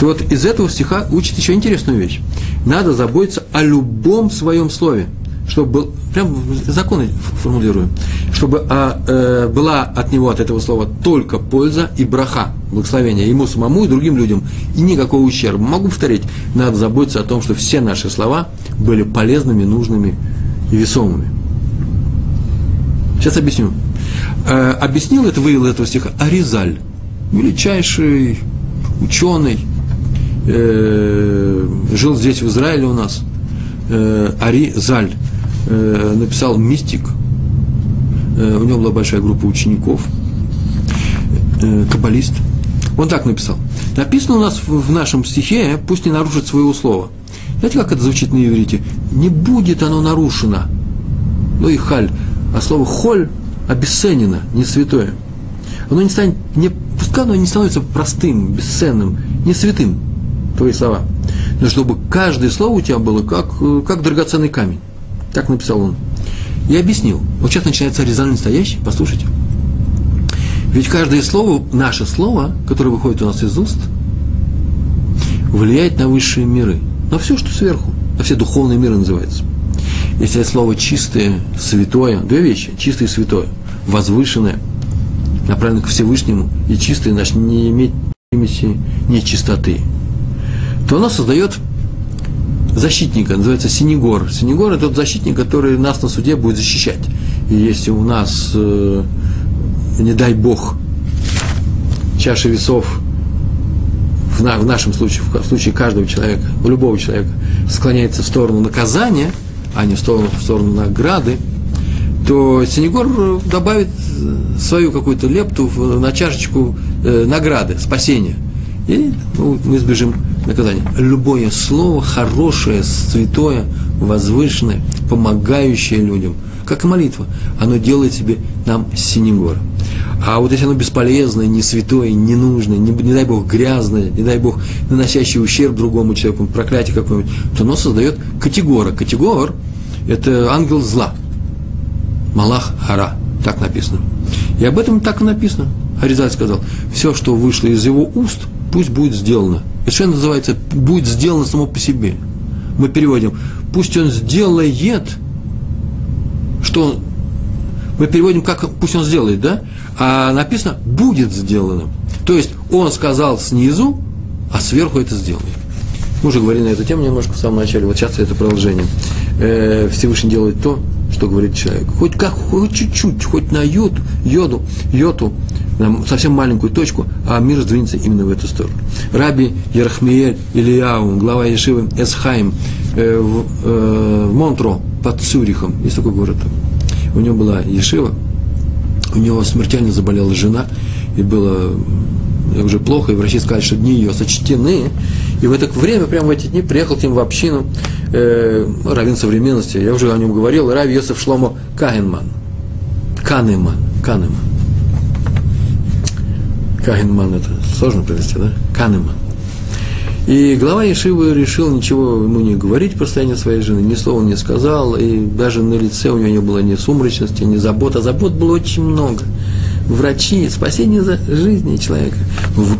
То вот из этого стиха учит еще интересную вещь. Надо заботиться о любом своем слове, чтобы был, прям законы формулируем, чтобы а, э, была от него, от этого слова, только польза и браха, благословение ему самому и другим людям, и никакого ущерба. Могу повторить, надо заботиться о том, что все наши слова были полезными, нужными и весомыми. Сейчас объясню. Э, объяснил это, вывел этого стиха Аризаль, величайший ученый, э, жил здесь, в Израиле у нас, э, Аризаль, э, написал «Мистик», э, у него была большая группа учеников, э, каббалист. Он так написал. Написано у нас в, в нашем стихе, пусть не нарушит своего слова. Знаете, как это звучит на иврите? Не будет оно нарушено. Ну и халь. А слово холь обесценено, не святое. Оно не станет, не, пускай оно не становится простым, бесценным, не святым, твои слова. Но чтобы каждое слово у тебя было как, как драгоценный камень. Так написал он. Я объяснил. Вот сейчас начинается резонанс настоящий, послушайте. Ведь каждое слово, наше слово, которое выходит у нас из уст, влияет на высшие миры, на все, что сверху, на все духовные миры называется. Если слово чистое, святое, две вещи, чистое и святое, возвышенное, направлено к Всевышнему, и чистое, значит, не иметь примеси нечистоты, то оно создает защитника, называется Синегор. Синегор – это тот защитник, который нас на суде будет защищать. И если у нас, э, не дай Бог, чаша весов в, на, в нашем случае, в случае каждого человека, у любого человека, склоняется в сторону наказания, а не в сторону, в сторону награды, то Синегор добавит свою какую-то лепту на чашечку э, награды, спасения. И ну, мы избежим наказание. Любое слово хорошее, святое, возвышенное, помогающее людям, как и молитва, оно делает себе нам синегор. А вот если оно бесполезное, не святое, не нужное, не, не дай Бог грязное, не дай Бог наносящее ущерб другому человеку, проклятие какое-нибудь, то оно создает категора. Категор – это ангел зла. Малах Ара, так написано. И об этом так и написано. Харизаль сказал, все, что вышло из его уст, пусть будет сделано – что называется «будет сделано само по себе». Мы переводим «пусть он сделает», что мы переводим как «пусть он сделает», да? А написано «будет сделано». То есть он сказал снизу, а сверху это сделает. Мы уже говорили на эту тему немножко в самом начале, вот сейчас это продолжение. Э, Всевышний делает то, что говорит человек. Хоть как, хоть чуть-чуть, хоть на йод, йоду, йоту, совсем маленькую точку, а мир сдвинется именно в эту сторону. Раби Ерахмиель Ильяу, глава Ешивы Эсхайм э, в, э, в Монтро под Цюрихом, есть такой город. У него была Ешива, у него смертельно заболела жена, и было уже плохо, и врачи сказали, что дни ее сочтены. И в это время, прямо в эти дни, приехал к ним в общину э, раввин современности, я уже о нем говорил, Рави Йосеф Шломо Кагенман. Канеман, Канеман. Кагенман это сложно привести, да? Канеман. И глава Ешивы решил ничего ему не говорить про состояние своей жены, ни слова не сказал, и даже на лице у него не было ни сумрачности, ни заботы, а забот было очень много врачи, спасение за жизни человека.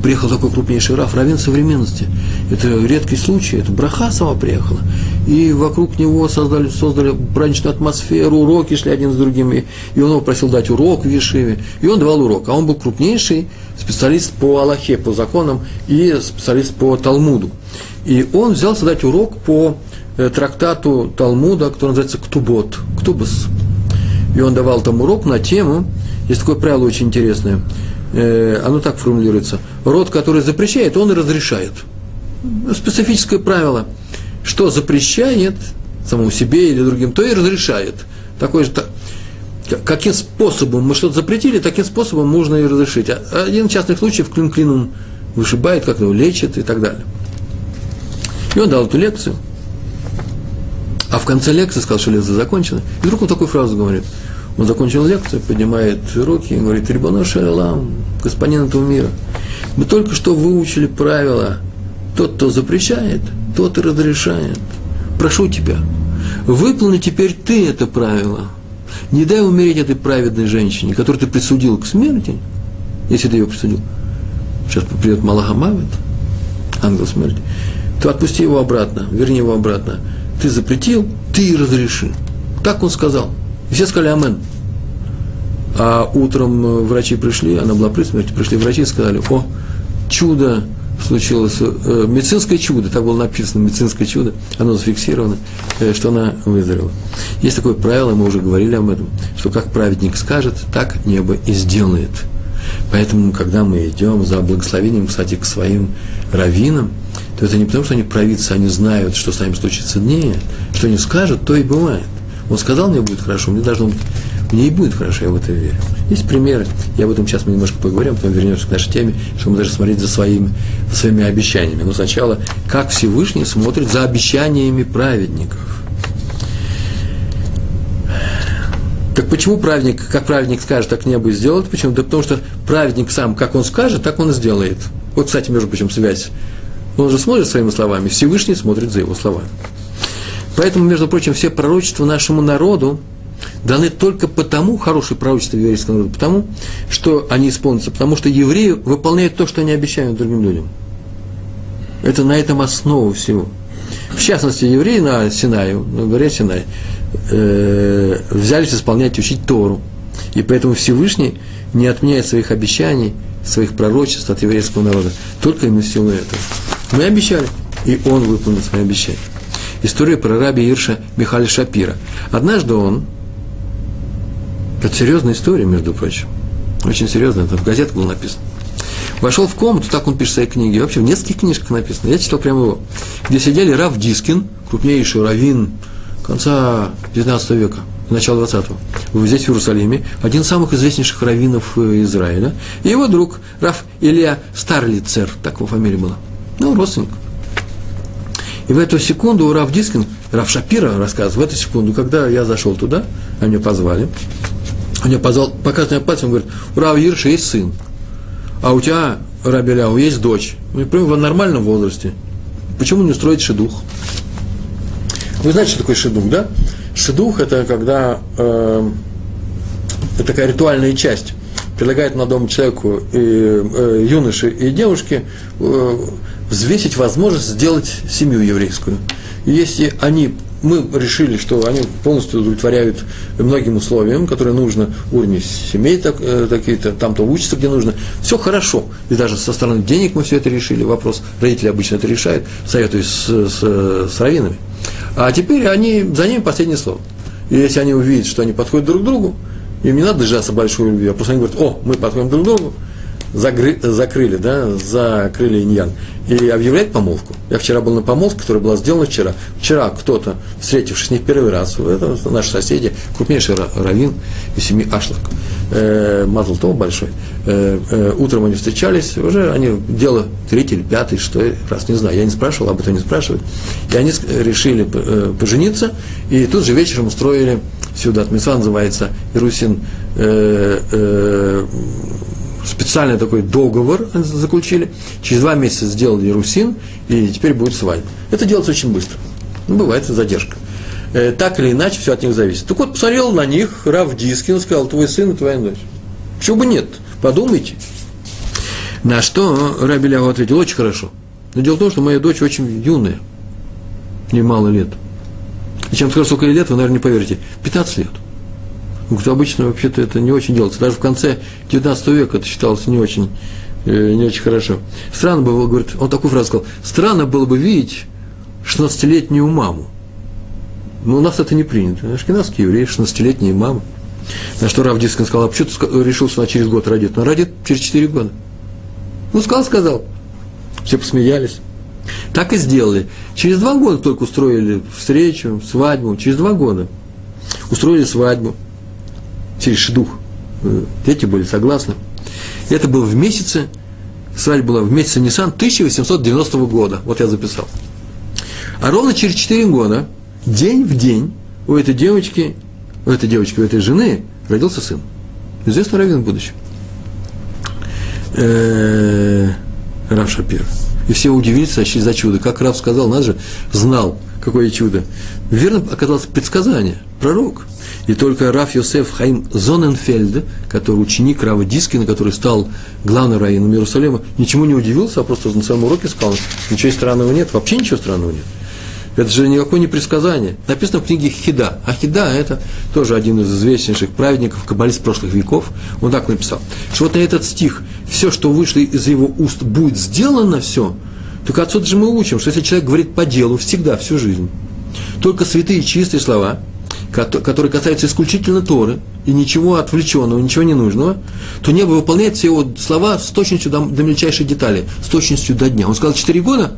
Приехал такой крупнейший раф, равен современности. Это редкий случай, это браха сама приехала. И вокруг него создали, создали праздничную атмосферу, уроки шли один с другим. И, и он его просил дать урок в Ешиве. И он давал урок. А он был крупнейший специалист по Аллахе, по законам и специалист по Талмуду. И он взялся дать урок по э, трактату Талмуда, который называется Ктубот, Ктубас. И он давал там урок на тему, есть такое правило очень интересное. Э, оно так формулируется. Род, который запрещает, он и разрешает. Специфическое правило. Что запрещает самому себе или другим, то и разрешает. Такое же, каким способом мы что-то запретили, таким способом можно и разрешить. А один частный случай в клин клином вышибает, как его лечит и так далее. И он дал эту лекцию. А в конце лекции сказал, что лекция закончена. И вдруг он такую фразу говорит – он закончил лекцию, поднимает руки и говорит, Рибоно Шалилам, господин этого мира, мы только что выучили правила, тот, кто запрещает, тот и разрешает. Прошу тебя, выполни теперь ты это правило. Не дай умереть этой праведной женщине, которую ты присудил к смерти, если ты ее присудил. Сейчас придет Малахамавит, ангел смерти, то отпусти его обратно, верни его обратно. Ты запретил, ты и разреши. Так он сказал – и все сказали «Амен». А утром э, врачи пришли, она была при смерти, пришли врачи и сказали, о, чудо случилось, э, медицинское чудо, так было написано, медицинское чудо, оно зафиксировано, э, что она выздоровела. Есть такое правило, мы уже говорили об этом, что как праведник скажет, так небо и сделает. Поэтому, когда мы идем за благословением, кстати, к своим раввинам, то это не потому, что они провидцы, они знают, что с нами случится. Нет, что они скажут, то и бывает. Он сказал, мне будет хорошо, мне должно быть мне и будет хорошо, я в это верю. Есть примеры, я об этом сейчас мы немножко поговорим, потом вернемся к нашей теме, что мы должны смотреть за своими, за своими обещаниями. Но сначала, как Всевышний смотрит за обещаниями праведников. Так почему праведник, как праведник скажет, так небо и сделает? Почему? Да потому что праведник сам, как он скажет, так он и сделает. Вот, кстати, между прочим, связь. Он же смотрит своими словами, Всевышний смотрит за его словами. Поэтому, между прочим, все пророчества нашему народу даны только потому, хорошие пророчества еврейского народа, потому, что они исполнятся, потому что евреи выполняют то, что они обещают другим людям. Это на этом основа всего. В частности, евреи на Синае, на горе Синай, э, взялись исполнять, учить Тору. И поэтому Всевышний не отменяет своих обещаний, своих пророчеств от еврейского народа. Только именно в силу этого. Мы обещали, и он выполнил свои обещания. История про раби Ирша Михаила Шапира. Однажды он, это серьезная история, между прочим, очень серьезная, это в газетах было написано, вошел в комнату, так он пишет в своей книге, вообще в нескольких книжках написано, я читал прямо его, где сидели Рав Дискин, крупнейший раввин конца 19 века, начала 20-го, здесь в Иерусалиме, один из самых известнейших раввинов э, Израиля, и его друг Рав Илья Старлицер, так его фамилия была, ну, родственник. И в эту секунду Рав Дискин, Рав Шапира рассказывает, в эту секунду, когда я зашел туда, они позвали, меня позвал, показывает мне пальцем, говорит, у Рава Ирша есть сын, а у тебя, Рабеляу, есть дочь. Мы прям в нормальном возрасте. Почему не устроить шедух? Вы знаете, что такое шедух, да? Шедух – это когда э, это такая ритуальная часть. Предлагает молодому человеку, и, э, юноше и девушке э, взвесить возможность сделать семью еврейскую. И если они мы решили, что они полностью удовлетворяют многим условиям, которые нужно, уровни семей так, э, такие-то, там-то учатся, где нужно. Все хорошо. И даже со стороны денег мы все это решили, вопрос. Родители обычно это решают, советуясь с, с, с раввинами. А теперь они, за ними последнее слово. И если они увидят, что они подходят друг к другу, им не надо дождаться большой любви, а просто они говорят, о, мы подходим друг к другу, загры, закрыли, да, закрыли иньян, и объявляет помолвку. Я вчера был на помолвке, которая была сделана вчера. Вчера кто-то, встретившись не в первый раз, это наши соседи, крупнейший раввин из семьи Ашлак, э, Мазлтов большой, э, э, утром они встречались, уже они дело третий или пятый, что раз, не знаю, я не спрашивал, об этом не спрашивают. И они решили э, пожениться, и тут же вечером устроили сюда, Митцва называется Ирусин, э, э, специальный такой договор заключили, через два месяца сделали Русин, и теперь будет свадьба. Это делается очень быстро. Ну, бывает задержка. Э, так или иначе, все от них зависит. Так вот, посмотрел на них Рав Дискин, сказал, твой сын и твоя дочь. Почему бы нет? Подумайте. На что Раби Лягу ответил, очень хорошо. Но дело в том, что моя дочь очень юная, немало лет. И чем скажу, сколько ей лет, вы, наверное, не поверите. 15 лет. Говорит, обычно вообще-то это не очень делается. Даже в конце 19 века это считалось не очень, э, не очень хорошо. Странно было, говорит, он такую фразу сказал, странно было бы видеть 16-летнюю маму. Но у нас это не принято. Ашкенадские евреи, 16-летние мамы. На что Рав Дискин сказал, а почему ты решил, что она через год родит? Она родит через 4 года. Ну, сказал, сказал. Все посмеялись. Так и сделали. Через два года только устроили встречу, свадьбу. Через два года устроили свадьбу через шедух. Дети были согласны. Это было в месяце, свадьба была в месяце Ниссан 1890 года. Вот я записал. А ровно через 4 года, день в день, у этой девочки, у этой девочки, у этой жены родился сын. Известный раввин в будущем. Э, Рав Шапир. И все удивились, сочли за чудо. Как Рав сказал, нас же знал, какое чудо. Верно оказалось предсказание, пророк. И только Раф Йосеф Хаим Зоненфельд, который ученик Рава Дискина, который стал главным раввином Иерусалима, ничему не удивился, а просто на своем уроке сказал, ничего странного нет, вообще ничего странного нет. Это же никакое не предсказание. Написано в книге Хида. А Хида – это тоже один из известнейших праведников, каббалист прошлых веков. Он так написал, что вот на этот стих «все, что вышло из его уст, будет сделано все», только отсюда же мы учим, что если человек говорит по делу всегда, всю жизнь, только святые чистые слова – которые касаются исключительно Торы, и ничего отвлеченного, ничего ненужного, то небо выполняет все его слова с точностью до, до мельчайшей детали, с точностью до дня. Он сказал 4 года,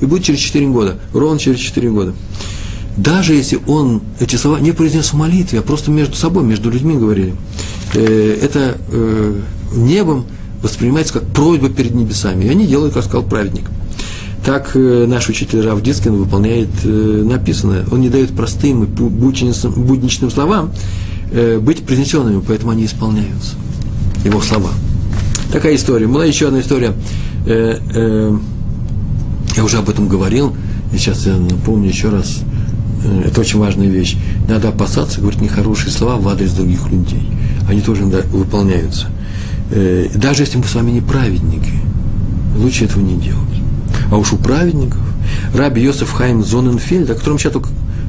и будет через 4 года, ровно через 4 года. даже если он эти слова не произнес в молитве, а просто между собой, между людьми говорили, э, это э, небом воспринимается как просьба перед небесами. И они делают, как сказал праведник. Так э, наш учитель Рав Дискин выполняет э, написанное. Он не дает простым и будничным, словам э, быть произнесенными, поэтому они исполняются. Его слова. Такая история. Была еще одна история. Я уже об этом говорил, и сейчас я напомню еще раз. Это очень важная вещь. Надо опасаться говорить нехорошие слова в адрес других людей. Они тоже выполняются. Даже если мы с вами не праведники, лучше этого не делать. А уж у праведников, Раби Йосеф Хайм Зоненфельд, о котором сейчас только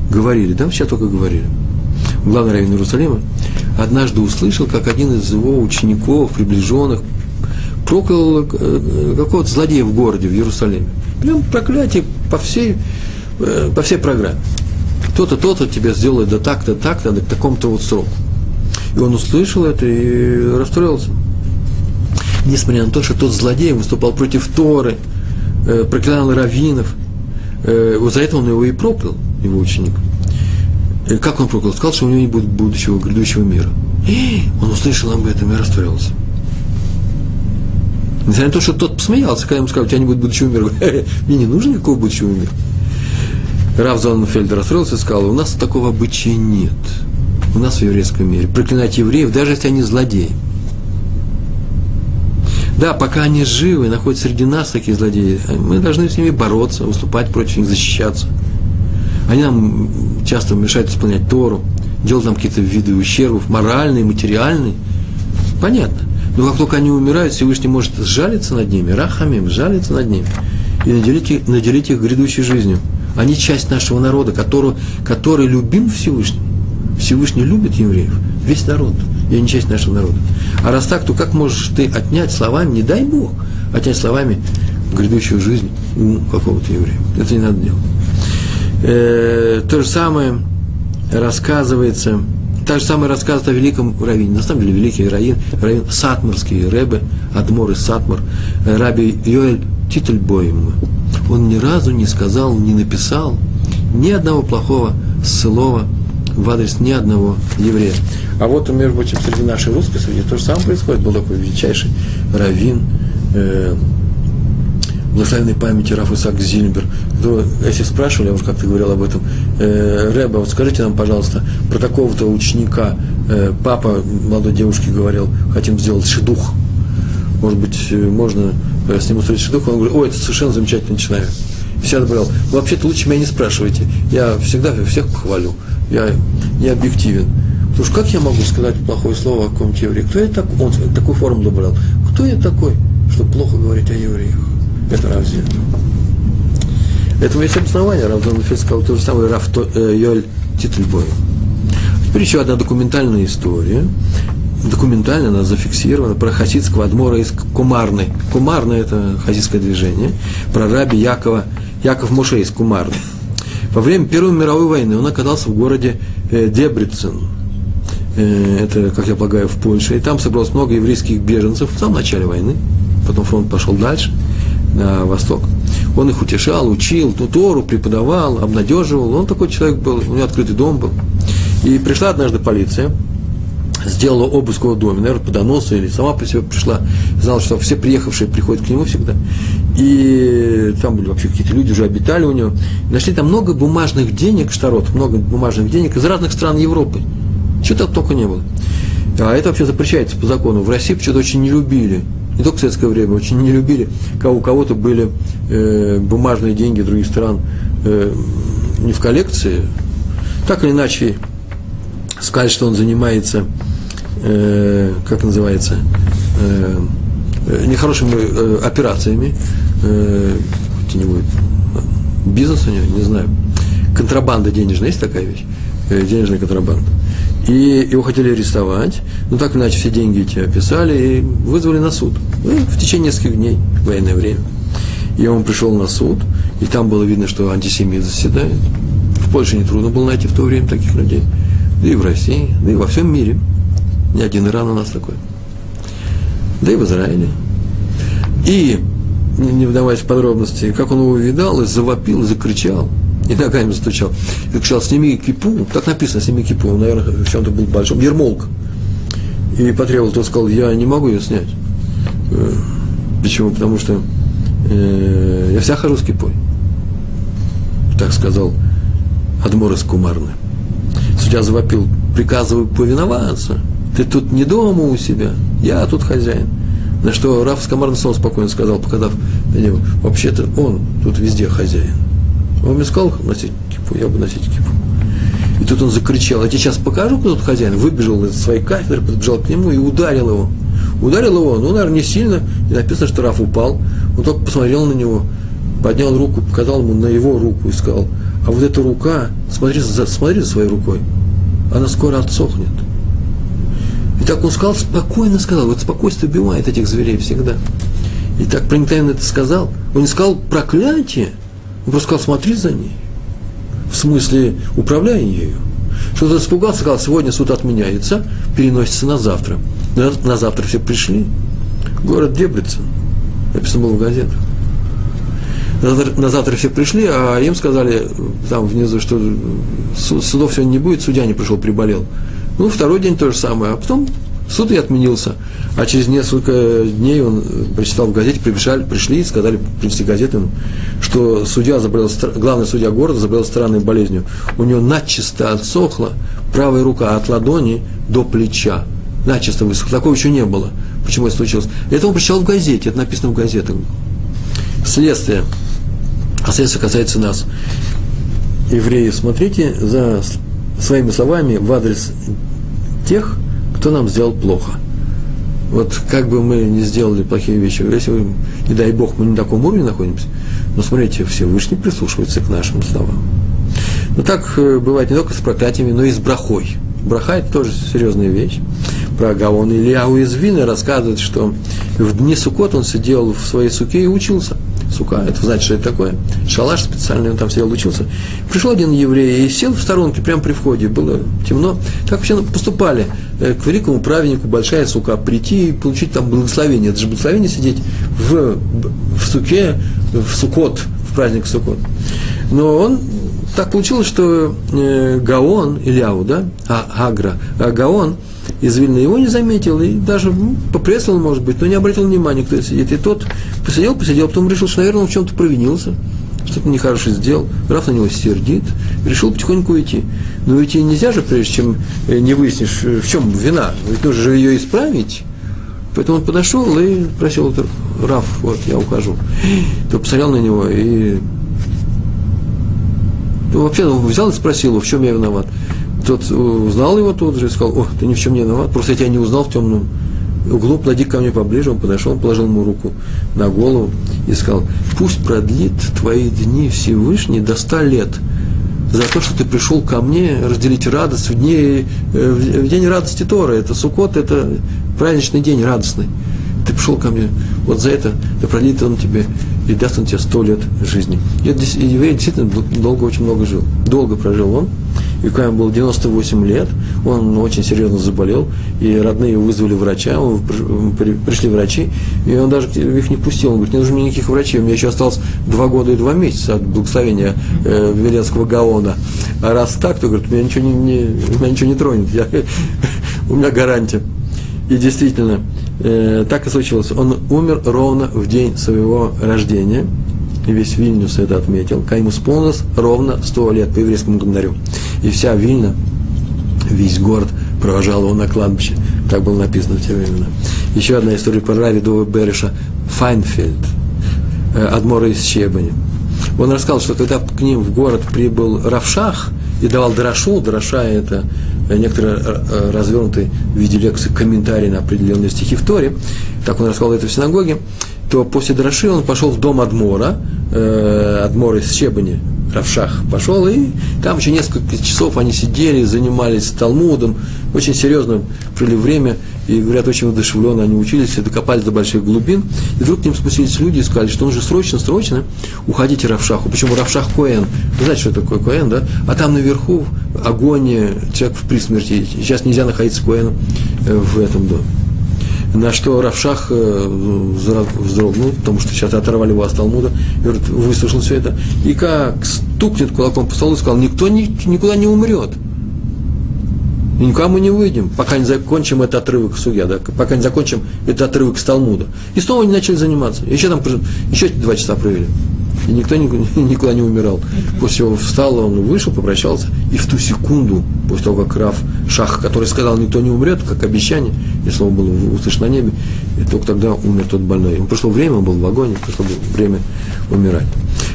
говорили, да, сейчас только говорили, главный раввин Иерусалима, однажды услышал, как один из его учеников, приближенных, проклял э, какого-то злодея в городе, в Иерусалиме. Прям проклятие по всей, э, по всей программе. То-то, то-то тебе сделает до так-то, так-то, до таком-то вот сроку. И он услышал это и расстроился. Несмотря на то, что тот злодей выступал против Торы, э, проклинал раввинов, э, вот за это он его и проклял, его ученик. И как он проклял? Сказал, что у него не будет будущего, грядущего мира. Он услышал об этом и расстроился. Несмотря на то, что тот посмеялся, когда ему сказал, у тебя не будет будущего мира. Мне не нужно никакого будущего мира. Раф Зоненфельд расстроился и сказал, у нас такого обычая нет. У нас в еврейском мире. Проклинать евреев, даже если они злодеи. Да, пока они живы, находятся среди нас такие злодеи, мы должны с ними бороться, выступать против них, защищаться. Они нам часто мешают исполнять Тору, делать нам какие-то виды ущербов, моральные, материальные. Понятно. Но как только они умирают, Всевышний может сжалиться над ними, рахамим, сжалиться над ними и наделить их, наделить их грядущей жизнью. Они часть нашего народа, который, который любим Всевышним. Всевышний любит евреев, весь народ, и они часть нашего народа. А раз так, то как можешь ты отнять словами, не дай Бог, отнять словами грядущую жизнь у какого-то еврея? Это не надо делать. Э, то же самое рассказывается, та же самая рассказывает о великом раввине. На самом деле великий раввин, раввин Сатмарский, Ребе, Адмор и Сатмар, э, Раби Йоэль Тительбоем. Он ни разу не сказал, не написал ни одного плохого слова в адрес ни одного еврея. А вот, между прочим, среди нашей русской среди то же самое происходит. Был такой величайший раввин, э, благословенной памяти Раф Исаак Зильбер. Кто, если спрашивали, я уже как-то говорил об этом, э, Рэба, вот скажите нам, пожалуйста, про такого-то ученика, э, папа молодой девушке говорил, хотим сделать шедух. Может быть, э, можно э, с ним устроить шедух? Он говорит, ой, это совершенно замечательный человек. Всегда говорил, вообще-то лучше меня не спрашивайте, я всегда всех похвалю, я не объективен. Потому что как я могу сказать плохое слово о каком-то еврее? Кто я такой? Он такую формулу брал. Кто я такой, чтобы плохо говорить о евреях? Это разве? Этому есть обоснование. Равзон Фельд сказал то же самое Раф э, Йоль Титльбой. Теперь еще одна документальная история. Документально она зафиксирована про хасидского адмора из Кумарны. Кумарна – это хасидское движение. Про раби Якова, Яков Моше из Кумарны. Во время Первой мировой войны он оказался в городе э, Дебрицен. Э, это, как я полагаю, в Польше. И там собралось много еврейских беженцев в самом начале войны. Потом фронт пошел дальше, на восток. Он их утешал, учил, Тору преподавал, обнадеживал. Он такой человек был, у него открытый дом был. И пришла однажды полиция, сделала обыск его доме, наверное, по или сама по себе пришла, знала, что все приехавшие приходят к нему всегда. И там были вообще какие-то люди, уже обитали у него. Нашли там много бумажных денег, штарот, много бумажных денег из разных стран Европы. Чего то только не было. А это вообще запрещается по закону. В России почему-то очень не любили, не только в советское время, очень не любили, когда у кого-то были э, бумажные деньги других стран э, не в коллекции. Так или иначе, сказать, что он занимается, э, как называется, э, э нехорошими э, операциями, э, где-нибудь бизнес у него, не знаю, контрабанда денежная, есть такая вещь, э, денежная контрабанда. И его хотели арестовать, но так иначе все деньги эти описали и вызвали на суд. Ну, в течение нескольких дней, в военное время. И он пришел на суд, и там было видно, что антисемит заседает. В Польше нетрудно было найти в то время таких людей. Да и в России, да и во всем мире. Не один Иран у нас такой. Да и в Израиле. И, не вдаваясь в подробности, как он его видал, и завопил, и закричал. и ногами стучал. И кричал, сними кипу, так написано, сними кипу, он, наверное, в чем-то был большом, ермолк. И потребовал, тот сказал, я не могу ее снять. Э, почему? Потому что э, я вся хожу с кипой. Так сказал Адмор из Кумарны. Судья завопил, приказываю повиноваться. Ты тут не дома у себя, я тут хозяин. На что Раф Скамарн снова спокойно сказал, показав на него, вообще-то он тут везде хозяин. Он мне сказал носить кипу, я бы носить кипу. И тут он закричал, я тебе сейчас покажу, кто тут хозяин. Выбежал из своей кафедры, подбежал к нему и ударил его. Ударил его, ну, наверное, не сильно, и написано, что Раф упал. Он только посмотрел на него, поднял руку, показал ему на его руку и сказал, а вот эта рука, смотри, смотри за своей рукой, она скоро отсохнет. И так он сказал, спокойно сказал, вот спокойствие убивает этих зверей всегда. И так проникновенно это сказал. Он не сказал проклятие, он просто сказал, смотри за ней. В смысле, управляй ею. Что-то испугался, сказал, сегодня суд отменяется, переносится на завтра. На, на завтра все пришли. Город Дебрицен. Написано было в газетах. На завтра, все пришли, а им сказали там внизу, что судов сегодня не будет, судья не пришел, приболел. Ну, второй день то же самое, а потом суд и отменился. А через несколько дней он прочитал в газете, прибежали, пришли и сказали, принесли газеты, что судья заболел, главный судья города заболел странной болезнью. У него начисто отсохла правая рука от ладони до плеча. Начисто высохла. Такого еще не было. Почему это случилось? Это он прочитал в газете, это написано в газетах. Следствие. А следствие касается нас. Евреи, смотрите за своими словами в адрес тех, кто нам сделал плохо. Вот как бы мы не сделали плохие вещи, если, вы, не дай Бог, мы не на таком уровне находимся, но смотрите, Всевышний прислушивается к нашим словам. Но так э, бывает не только с проклятиями, но и с брахой. Браха – это тоже серьезная вещь. Про Гаон Илья Уязвина рассказывает, что в дни Суккот он сидел в своей суке и учился – сука, это значит, что это такое. Шалаш специальный, он там сидел, учился. Пришел один еврей и сел в сторонке, прямо при входе, было темно. Так вообще поступали э, к великому праведнику, большая сука, прийти и получить там благословение. Это же благословение сидеть в, в суке, в сукот, в праздник сукот. Но он так получилось, что э, Гаон, Ильяу, да, а, Агра, а Гаон – из Вильны его не заметил и даже ну, поприветствовал, может быть, но не обратил внимания, кто сидит. И тот посидел, посидел, потом решил, что, наверное, он в чем-то провинился, что-то нехорошее сделал. Раф на него сердит, решил потихоньку уйти. Но уйти нельзя же, прежде чем э, не выяснишь, э, в чем вина. Ведь нужно же ее исправить. Поэтому он подошел и просил, Раф, вот, я ухожу. То посмотрел на него и ну, вообще он взял и спросил в чем я виноват тот э, узнал его тут же и сказал, о, ты ни в чем не виноват, просто я тебя не узнал в темном углу, подойди ко мне поближе, он подошел, он положил ему руку на голову и сказал, пусть продлит твои дни Всевышний до ста лет, за то, что ты пришел ко мне разделить радость в, дне, э, в день радости Тора. Это Сукот, это праздничный день радостный. Ты пришел ко мне, вот за это да продлит он тебе и даст он тебе сто лет жизни. И еврей действительно долго, очень много жил. Долго прожил он, и ему было 98 лет, он очень серьезно заболел, и родные вызвали врача, он, пришли врачи, и он даже их не пустил, он говорит, не нужно мне никаких врачей, у меня еще осталось два года и два месяца от благословения э, Веленского Гаона. А раз так, то, говорит, меня ничего не, не, меня ничего не тронет, я, у меня гарантия. И действительно, э, так и случилось. Он умер ровно в день своего рождения, и весь Вильнюс это отметил, когда ему исполнилось ровно 100 лет по еврейскому календарю и вся Вильна, весь город провожал его на кладбище. Так было написано в те времена. Еще одна история про Рави Дова Береша Файнфельд, э, Адмора из Щебани. Он рассказал, что когда к ним в город прибыл Равшах и давал Драшу, Драша – это некоторые э, развернутые в виде лекции комментарии на определенные стихи в Торе, так он рассказал это в синагоге, то после Драши он пошел в дом Адмора, э, Адмора из Щебани, Равшах пошел, и там еще несколько часов они сидели, занимались Талмудом, очень серьезно провели время, и, говорят, очень воодушевленно они учились, и докопались до больших глубин, и вдруг к ним спустились люди и сказали, что нужно срочно, срочно уходите Равшаху. Почему Равшах Коэн? Вы знаете, что такое Коэн, да? А там наверху агония, человек в присмерти. Сейчас нельзя находиться Коэном э, в этом доме. На что Равшах э, вздрогнул, потому что сейчас оторвали его от Талмуда, и выслушал все это, и как стукнет кулаком по столу сказал, никто ни, никуда не умрет. И никуда мы не выйдем, пока не закончим этот отрывок судья, да, пока не закончим этот отрывок с Талмуда. И снова они начали заниматься. Еще там еще два часа провели. И никто никуда не умирал. После чего встал, он вышел, попрощался, и в ту секунду, после того, как Раф Шах, который сказал, никто не умрет, как обещание, и слово было услышано на небе, и только тогда умер тот больной. Ему пришло время, он был в вагоне, пришло время умирать.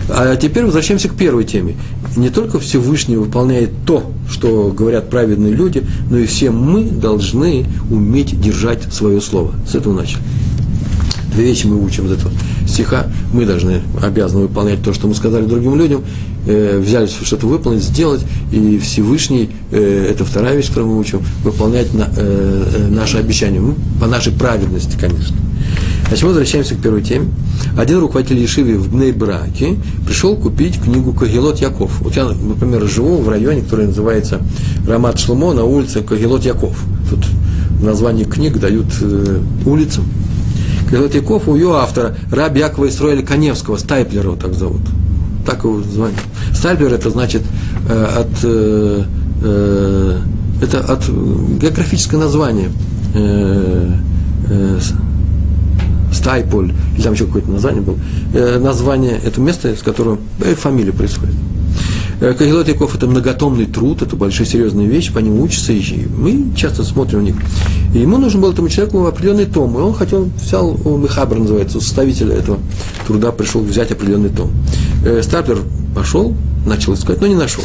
А теперь возвращаемся к первой теме. Не только Всевышний выполняет то, что говорят праведные люди, но и все мы должны уметь держать свое слово. С этого начали. Две вещи мы учим из этого стиха. Мы должны, обязаны выполнять то, что мы сказали другим людям, э, взялись что-то выполнить, сделать, и Всевышний, э, это вторая вещь, которую мы учим, выполнять на, э, э наши обещания, ну, по нашей праведности, конечно. Значит, мы возвращаемся к первой теме. Один руководитель Ешивы в Бнейбраке пришел купить книгу Кагелот Яков. Вот я, например, живу в районе, который называется Рамат Шломо на улице Кагелот Яков. Тут название книг дают э, улицам. Кагелот Яков у ее автора Раб Якова Исроэля Коневского, Стайплера его так зовут. Так его звание. Стайплер это значит э, от э, э, это от географическое название. Э, э, Стайполь, или там еще какое-то название было, э, название, это место, с которого э, фамилия происходит. Э, Кагилот Яков – это многотомный труд, это большая серьезная вещь, по нему учатся, и мы часто смотрим в них. И ему нужен был этому человеку определенный том, и он хотел, взял, Мехабр называется, составитель этого труда, пришел взять определенный том. Э, Стаплер пошел, начал искать, но не нашел.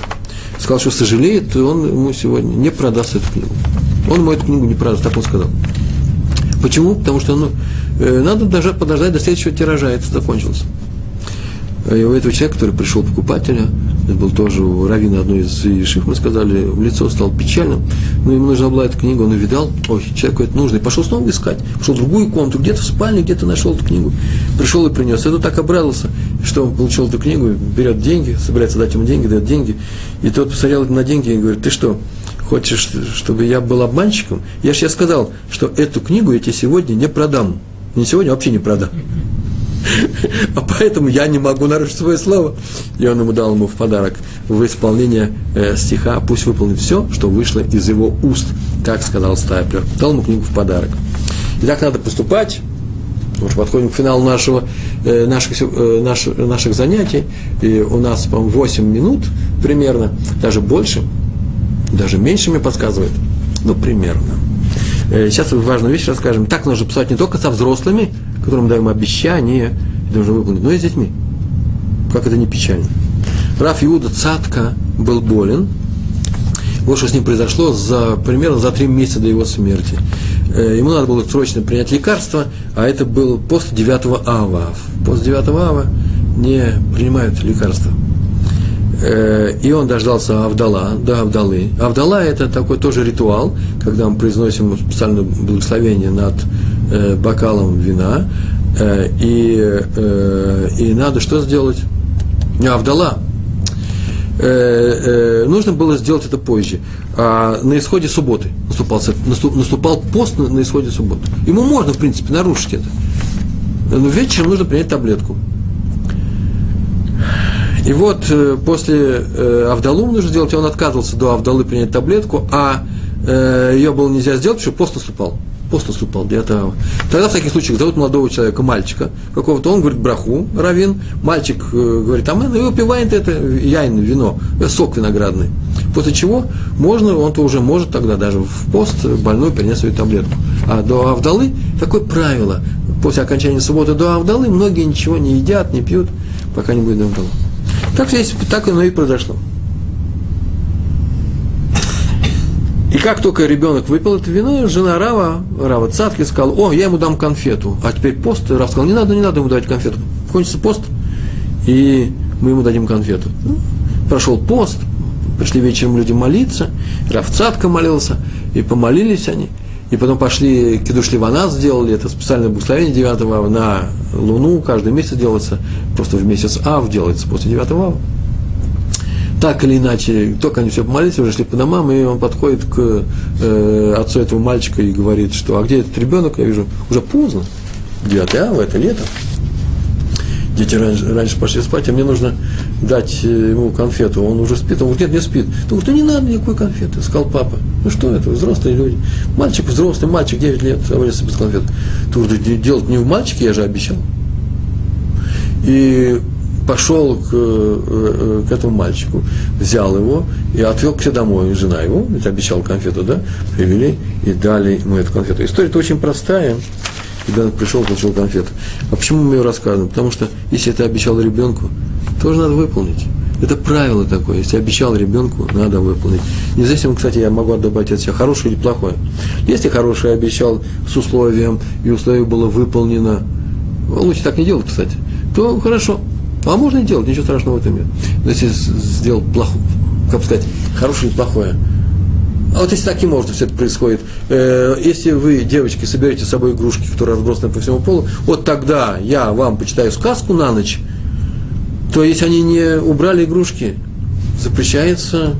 Сказал, что сожалеет, и он ему сегодня не продаст эту книгу. Он ему эту книгу не продаст, так он сказал. Почему? Потому что ну, э, надо даже подождать до следующего тиража, это закончилось. И у этого человека, который пришел покупателя, это был тоже у Равина одной из ешив, мы сказали, лицо стало печальным, но ему нужна была эта книга, он увидал, ой, человеку это нужно, и пошел снова искать, пошел в другую комнату, где-то в спальне, где-то нашел эту книгу, пришел и принес. Это так обрадовался, что он получил эту книгу, берет деньги, собирается дать ему деньги, дает деньги, и тот посмотрел на деньги и говорит, ты что, Хочешь, чтобы я был обманщиком? Я же я сказал, что эту книгу я тебе сегодня не продам. Не сегодня, вообще не продам. А поэтому я не могу нарушить свое слово. И он ему дал ему в подарок в исполнение э, стиха, пусть выполнит все, что вышло из его уст, как сказал Стайплер. Дал ему книгу в подарок. И так надо поступать. Мы подходим к финалу нашего, э, наших, э, наших, наших занятий. И у нас, по-моему, 8 минут примерно, даже больше – даже меньше мне подсказывает, ну, примерно. Э, сейчас важную вещь расскажем. Так нужно писать не только со взрослыми, которым даем обещания, и должны выполнить, но и с детьми. Как это не печально. Раф Иуда Цатка был болен. Вот что с ним произошло за, примерно за три месяца до его смерти. Э, ему надо было срочно принять лекарство, а это был после 9 ава. После 9 ава не принимают лекарства. Э, и он дождался Авдала, до Авдалы. Авдала – это такой тоже ритуал, когда мы произносим специальное благословение над э, бокалом вина, э, и, и надо что сделать? Авдала. Нужно было сделать это позже. А на исходе субботы наступал, наступал пост на исходе субботы. Ему можно, в принципе, нарушить это. Но вечером нужно принять таблетку. И вот э, после э, Авдалу нужно сделать, он отказывался до Авдалы принять таблетку, а э, ее было нельзя сделать, потому что пост наступал. Пост наступал, 9 Тогда в таких случаях зовут молодого человека, мальчика какого-то, он говорит браху, равин, мальчик э, говорит, а мы выпиваем это яйн, вино, э, сок виноградный. После чего можно, он-то уже может тогда даже в пост больной принять свою таблетку. А до Авдалы такое правило. После окончания субботы до Авдалы многие ничего не едят, не пьют, пока не будет Авдалы. Так, здесь, так оно и произошло. И как только ребенок выпил это вино, жена Рава, Рава Цатки, сказала, о, я ему дам конфету. А теперь пост. Рав сказал, не надо, не надо ему давать конфету. Кончится пост, и мы ему дадим конфету. Ну, прошел пост, пришли вечером люди молиться, Рав Цатка молился, и помолились они. И потом пошли, Кедуш Ливанас сделали, это специальное благословение 9 ава на Луну, каждый месяц делается, просто в месяц Ав делается после 9 ава. Так или иначе, только они все помолились, уже шли по домам, и он подходит к э, отцу этого мальчика и говорит, что а где этот ребенок, я вижу, уже поздно, 9 ава, это лето, дети раньше, раньше пошли спать, а мне нужно дать э, ему конфету, он уже спит, он говорит, нет, не спит. Говорит, ну не надо никакой конфеты, сказал папа. Ну что это, взрослые люди. Мальчик взрослый, мальчик 9 лет, а говорит, без конфет. Говоришь, делать не в мальчике, я же обещал. И пошел к, э, к этому мальчику, взял его и отвел к себе домой. Жена его, ведь обещал конфету, да, привели и дали ему эту конфету. История-то очень простая. Ребенок пришел, получил конфету. А почему мы ее рассказываем? Потому что если ты обещал ребенку, тоже надо выполнить. Это правило такое. Если обещал ребенку, надо выполнить. Независимо, кстати, я могу добавить от себя, хорошее или плохое. Если хорошее обещал с условием, и условие было выполнено, лучше так не делать, кстати, то хорошо. А можно и делать, ничего страшного в этом нет. Но если сделал плохое, как сказать, хорошее или плохое, а вот если таким образом все это происходит, э, если вы, девочки, соберете с собой игрушки, которые разбросаны по всему полу, вот тогда я вам почитаю сказку на ночь, то если они не убрали игрушки, запрещается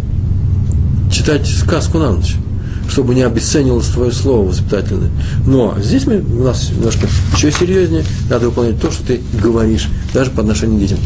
читать сказку на ночь чтобы не обесценилось твое слово воспитательное. Но здесь мы, у нас немножко еще серьезнее, надо выполнять то, что ты говоришь, даже по отношению к детям.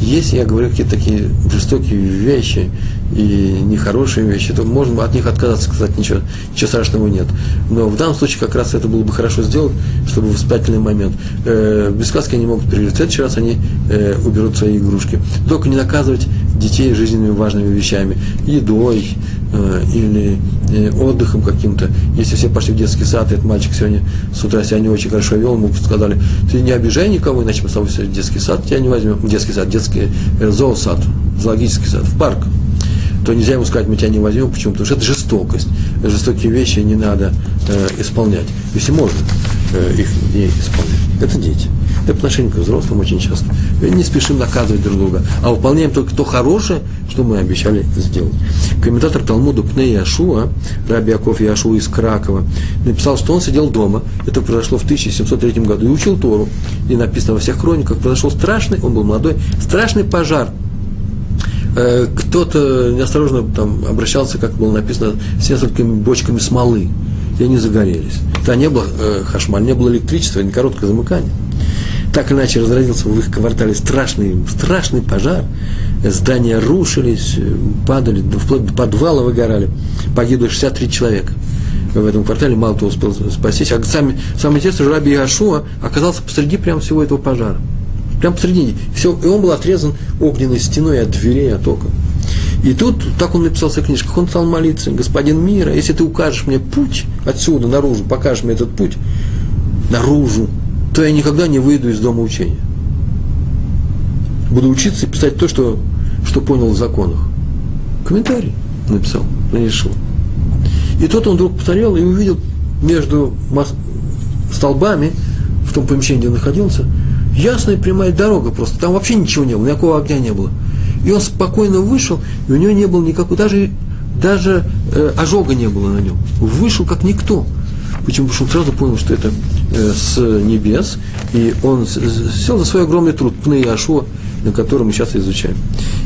Если я говорю какие-то такие жестокие вещи и нехорошие вещи, то можно от них отказаться, сказать, ничего, ничего страшного нет. Но в данном случае как раз это было бы хорошо сделать, чтобы воспитательный момент. Э, без сказки они могут пережить. В следующий раз они э, уберут свои игрушки. Только не наказывать детей жизненными важными вещами, едой э, или э, отдыхом каким-то. Если все пошли в детский сад, и этот мальчик сегодня с утра себя не очень хорошо вел, ему сказали, ты не обижай никого, иначе мы с тобой в детский сад тебя не возьмем, детский сад, детский э, зоосад, зоологический сад, в парк то нельзя ему сказать, мы тебя не возьмем. Почему? Потому что это жестокость. Жестокие вещи не надо э, исполнять. Если можно э, их не исполнять. Это дети. Это по к взрослым очень часто. Мы не спешим наказывать друг друга, а выполняем только то хорошее, что мы обещали сделать. Комментатор Талмуда Пней Яшуа, Раби Яков Яшуа из Кракова, написал, что он сидел дома, это произошло в 1703 году, и учил Тору. И написано во всех хрониках, произошел страшный, он был молодой, страшный пожар Э, кто-то неосторожно там обращался, как было написано, с несколькими бочками смолы, и они загорелись. Там не было э, хашмаль, не было электричества, не короткое замыкание. Так иначе разразился в их квартале страшный, страшный пожар. Здания рушились, падали, вплоть до подвала выгорали. Погибло 63 человека в этом квартале, мало кто успел спастись. А сами, самое интересное, что Раби Яшуа оказался посреди прямо всего этого пожара. Прямо посредине. Все, и он был отрезан огненной стеной от дверей, от окон. И тут, так он написал в своей книжках, он стал молиться, господин мира, если ты укажешь мне путь отсюда, наружу, покажешь мне этот путь, наружу, то я никогда не выйду из дома учения. Буду учиться и писать то, что, что понял в законах. Комментарий написал, решил. И тут он вдруг повторял и увидел между столбами, в том помещении, где он находился, ясная прямая дорога просто, там вообще ничего не было, никакого огня не было. И он спокойно вышел, и у него не было никакого, даже, даже э, ожога не было на нем. Вышел как никто. Почему? Потому что он сразу понял, что это э, с небес, и он сел за свой огромный труд, Пны Ашуа, на котором мы сейчас изучаем.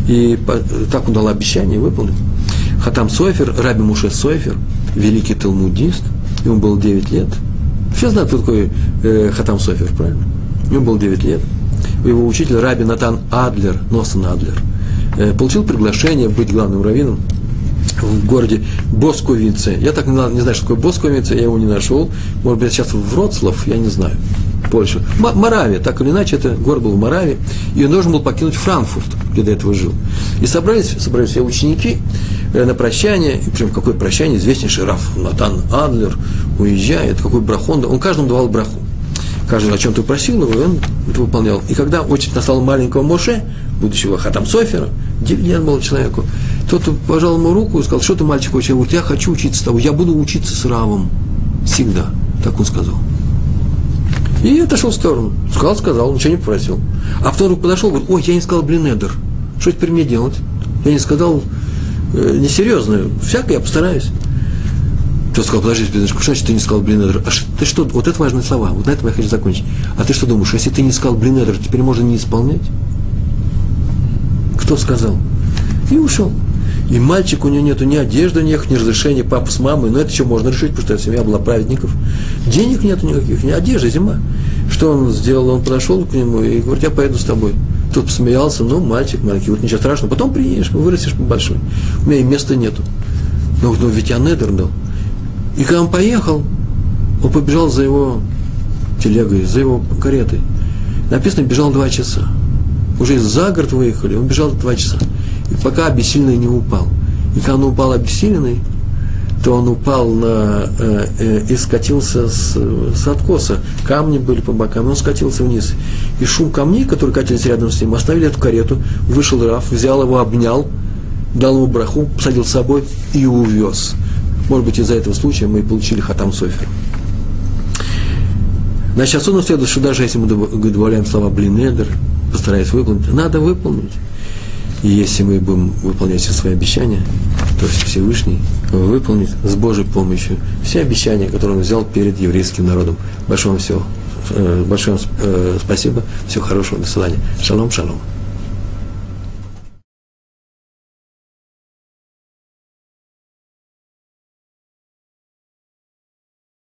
И по, так он дал обещание и выполнил. Хатам Сойфер, Раби Муше Сойфер, великий талмудист, ему было 9 лет. Все знают, кто такой э, Хатам Сойфер, правильно? Ему было 9 лет. Его учитель Раби Натан Адлер, Носан Адлер, э, получил приглашение быть главным раввином в городе Босковице. Я так не, знаю, что такое Босковице, я его не нашел. Может быть, сейчас в Вроцлав, я не знаю. Польша. Моравия, так или иначе, это город был в Моравии, и он должен был покинуть Франкфурт, где до этого жил. И собрались, собрались все ученики э, на прощание, и причем какое прощание, известнейший Раф Натан Адлер уезжает, какой брахон, он каждому давал браху каждый о чем-то просил его, и он это выполнял. И когда очередь настала маленького Моше, будущего Хатам Софера, 9 лет был человеку, тот пожал ему руку и сказал, что ты, мальчик, очень, вот я хочу учиться с тобой, я буду учиться с Равом. Всегда. Так он сказал. И отошел в сторону. Сказал, сказал, ничего не попросил. А потом вдруг подошел, говорит, ой, я не сказал блинедер. Что теперь мне делать? Я не сказал э, несерьезно. Всякое я постараюсь. Тот сказал, подожди, что значит ты не сказал блинедер? А ты что, вот это важные слова, вот на этом я хочу закончить. А ты что думаешь, если ты не сказал блинедер, теперь можно не исполнять? Кто сказал? И ушел. И мальчик, у него нету ни одежды, ни, ни разрешения папы с мамой, но это еще можно решить, потому что семья была праведников. Денег нету никаких, ни одежды, зима. Что он сделал? Он подошел к нему и говорит, я поеду с тобой. Тот посмеялся, ну, мальчик маленький, вот ничего страшного, потом приедешь, вырастешь большой. У меня и места нету. Ну, ну ведь я недер дал. И когда он поехал, он побежал за его телегой, за его каретой. Написано, бежал два часа. Уже за город выехали, он бежал два часа. И пока обессиленный не упал. И когда он упал обессиленный, то он упал на, э, э, и скатился с, с откоса. Камни были по бокам, он скатился вниз. И шум камней, которые катились рядом с ним, оставили эту карету, вышел Раф, взял его, обнял, дал ему браху, посадил с собой и увез. Может быть, из-за этого случая мы получили хатам софер. Значит, отсюда следует, что даже если мы добавляем слова блинедер, постараясь выполнить, надо выполнить. И если мы будем выполнять все свои обещания, то Всевышний выполнит с Божьей помощью все обещания, которые он взял перед еврейским народом. Большое вам все, большое вам спасибо, всего хорошего, до свидания. Шалом, шалом.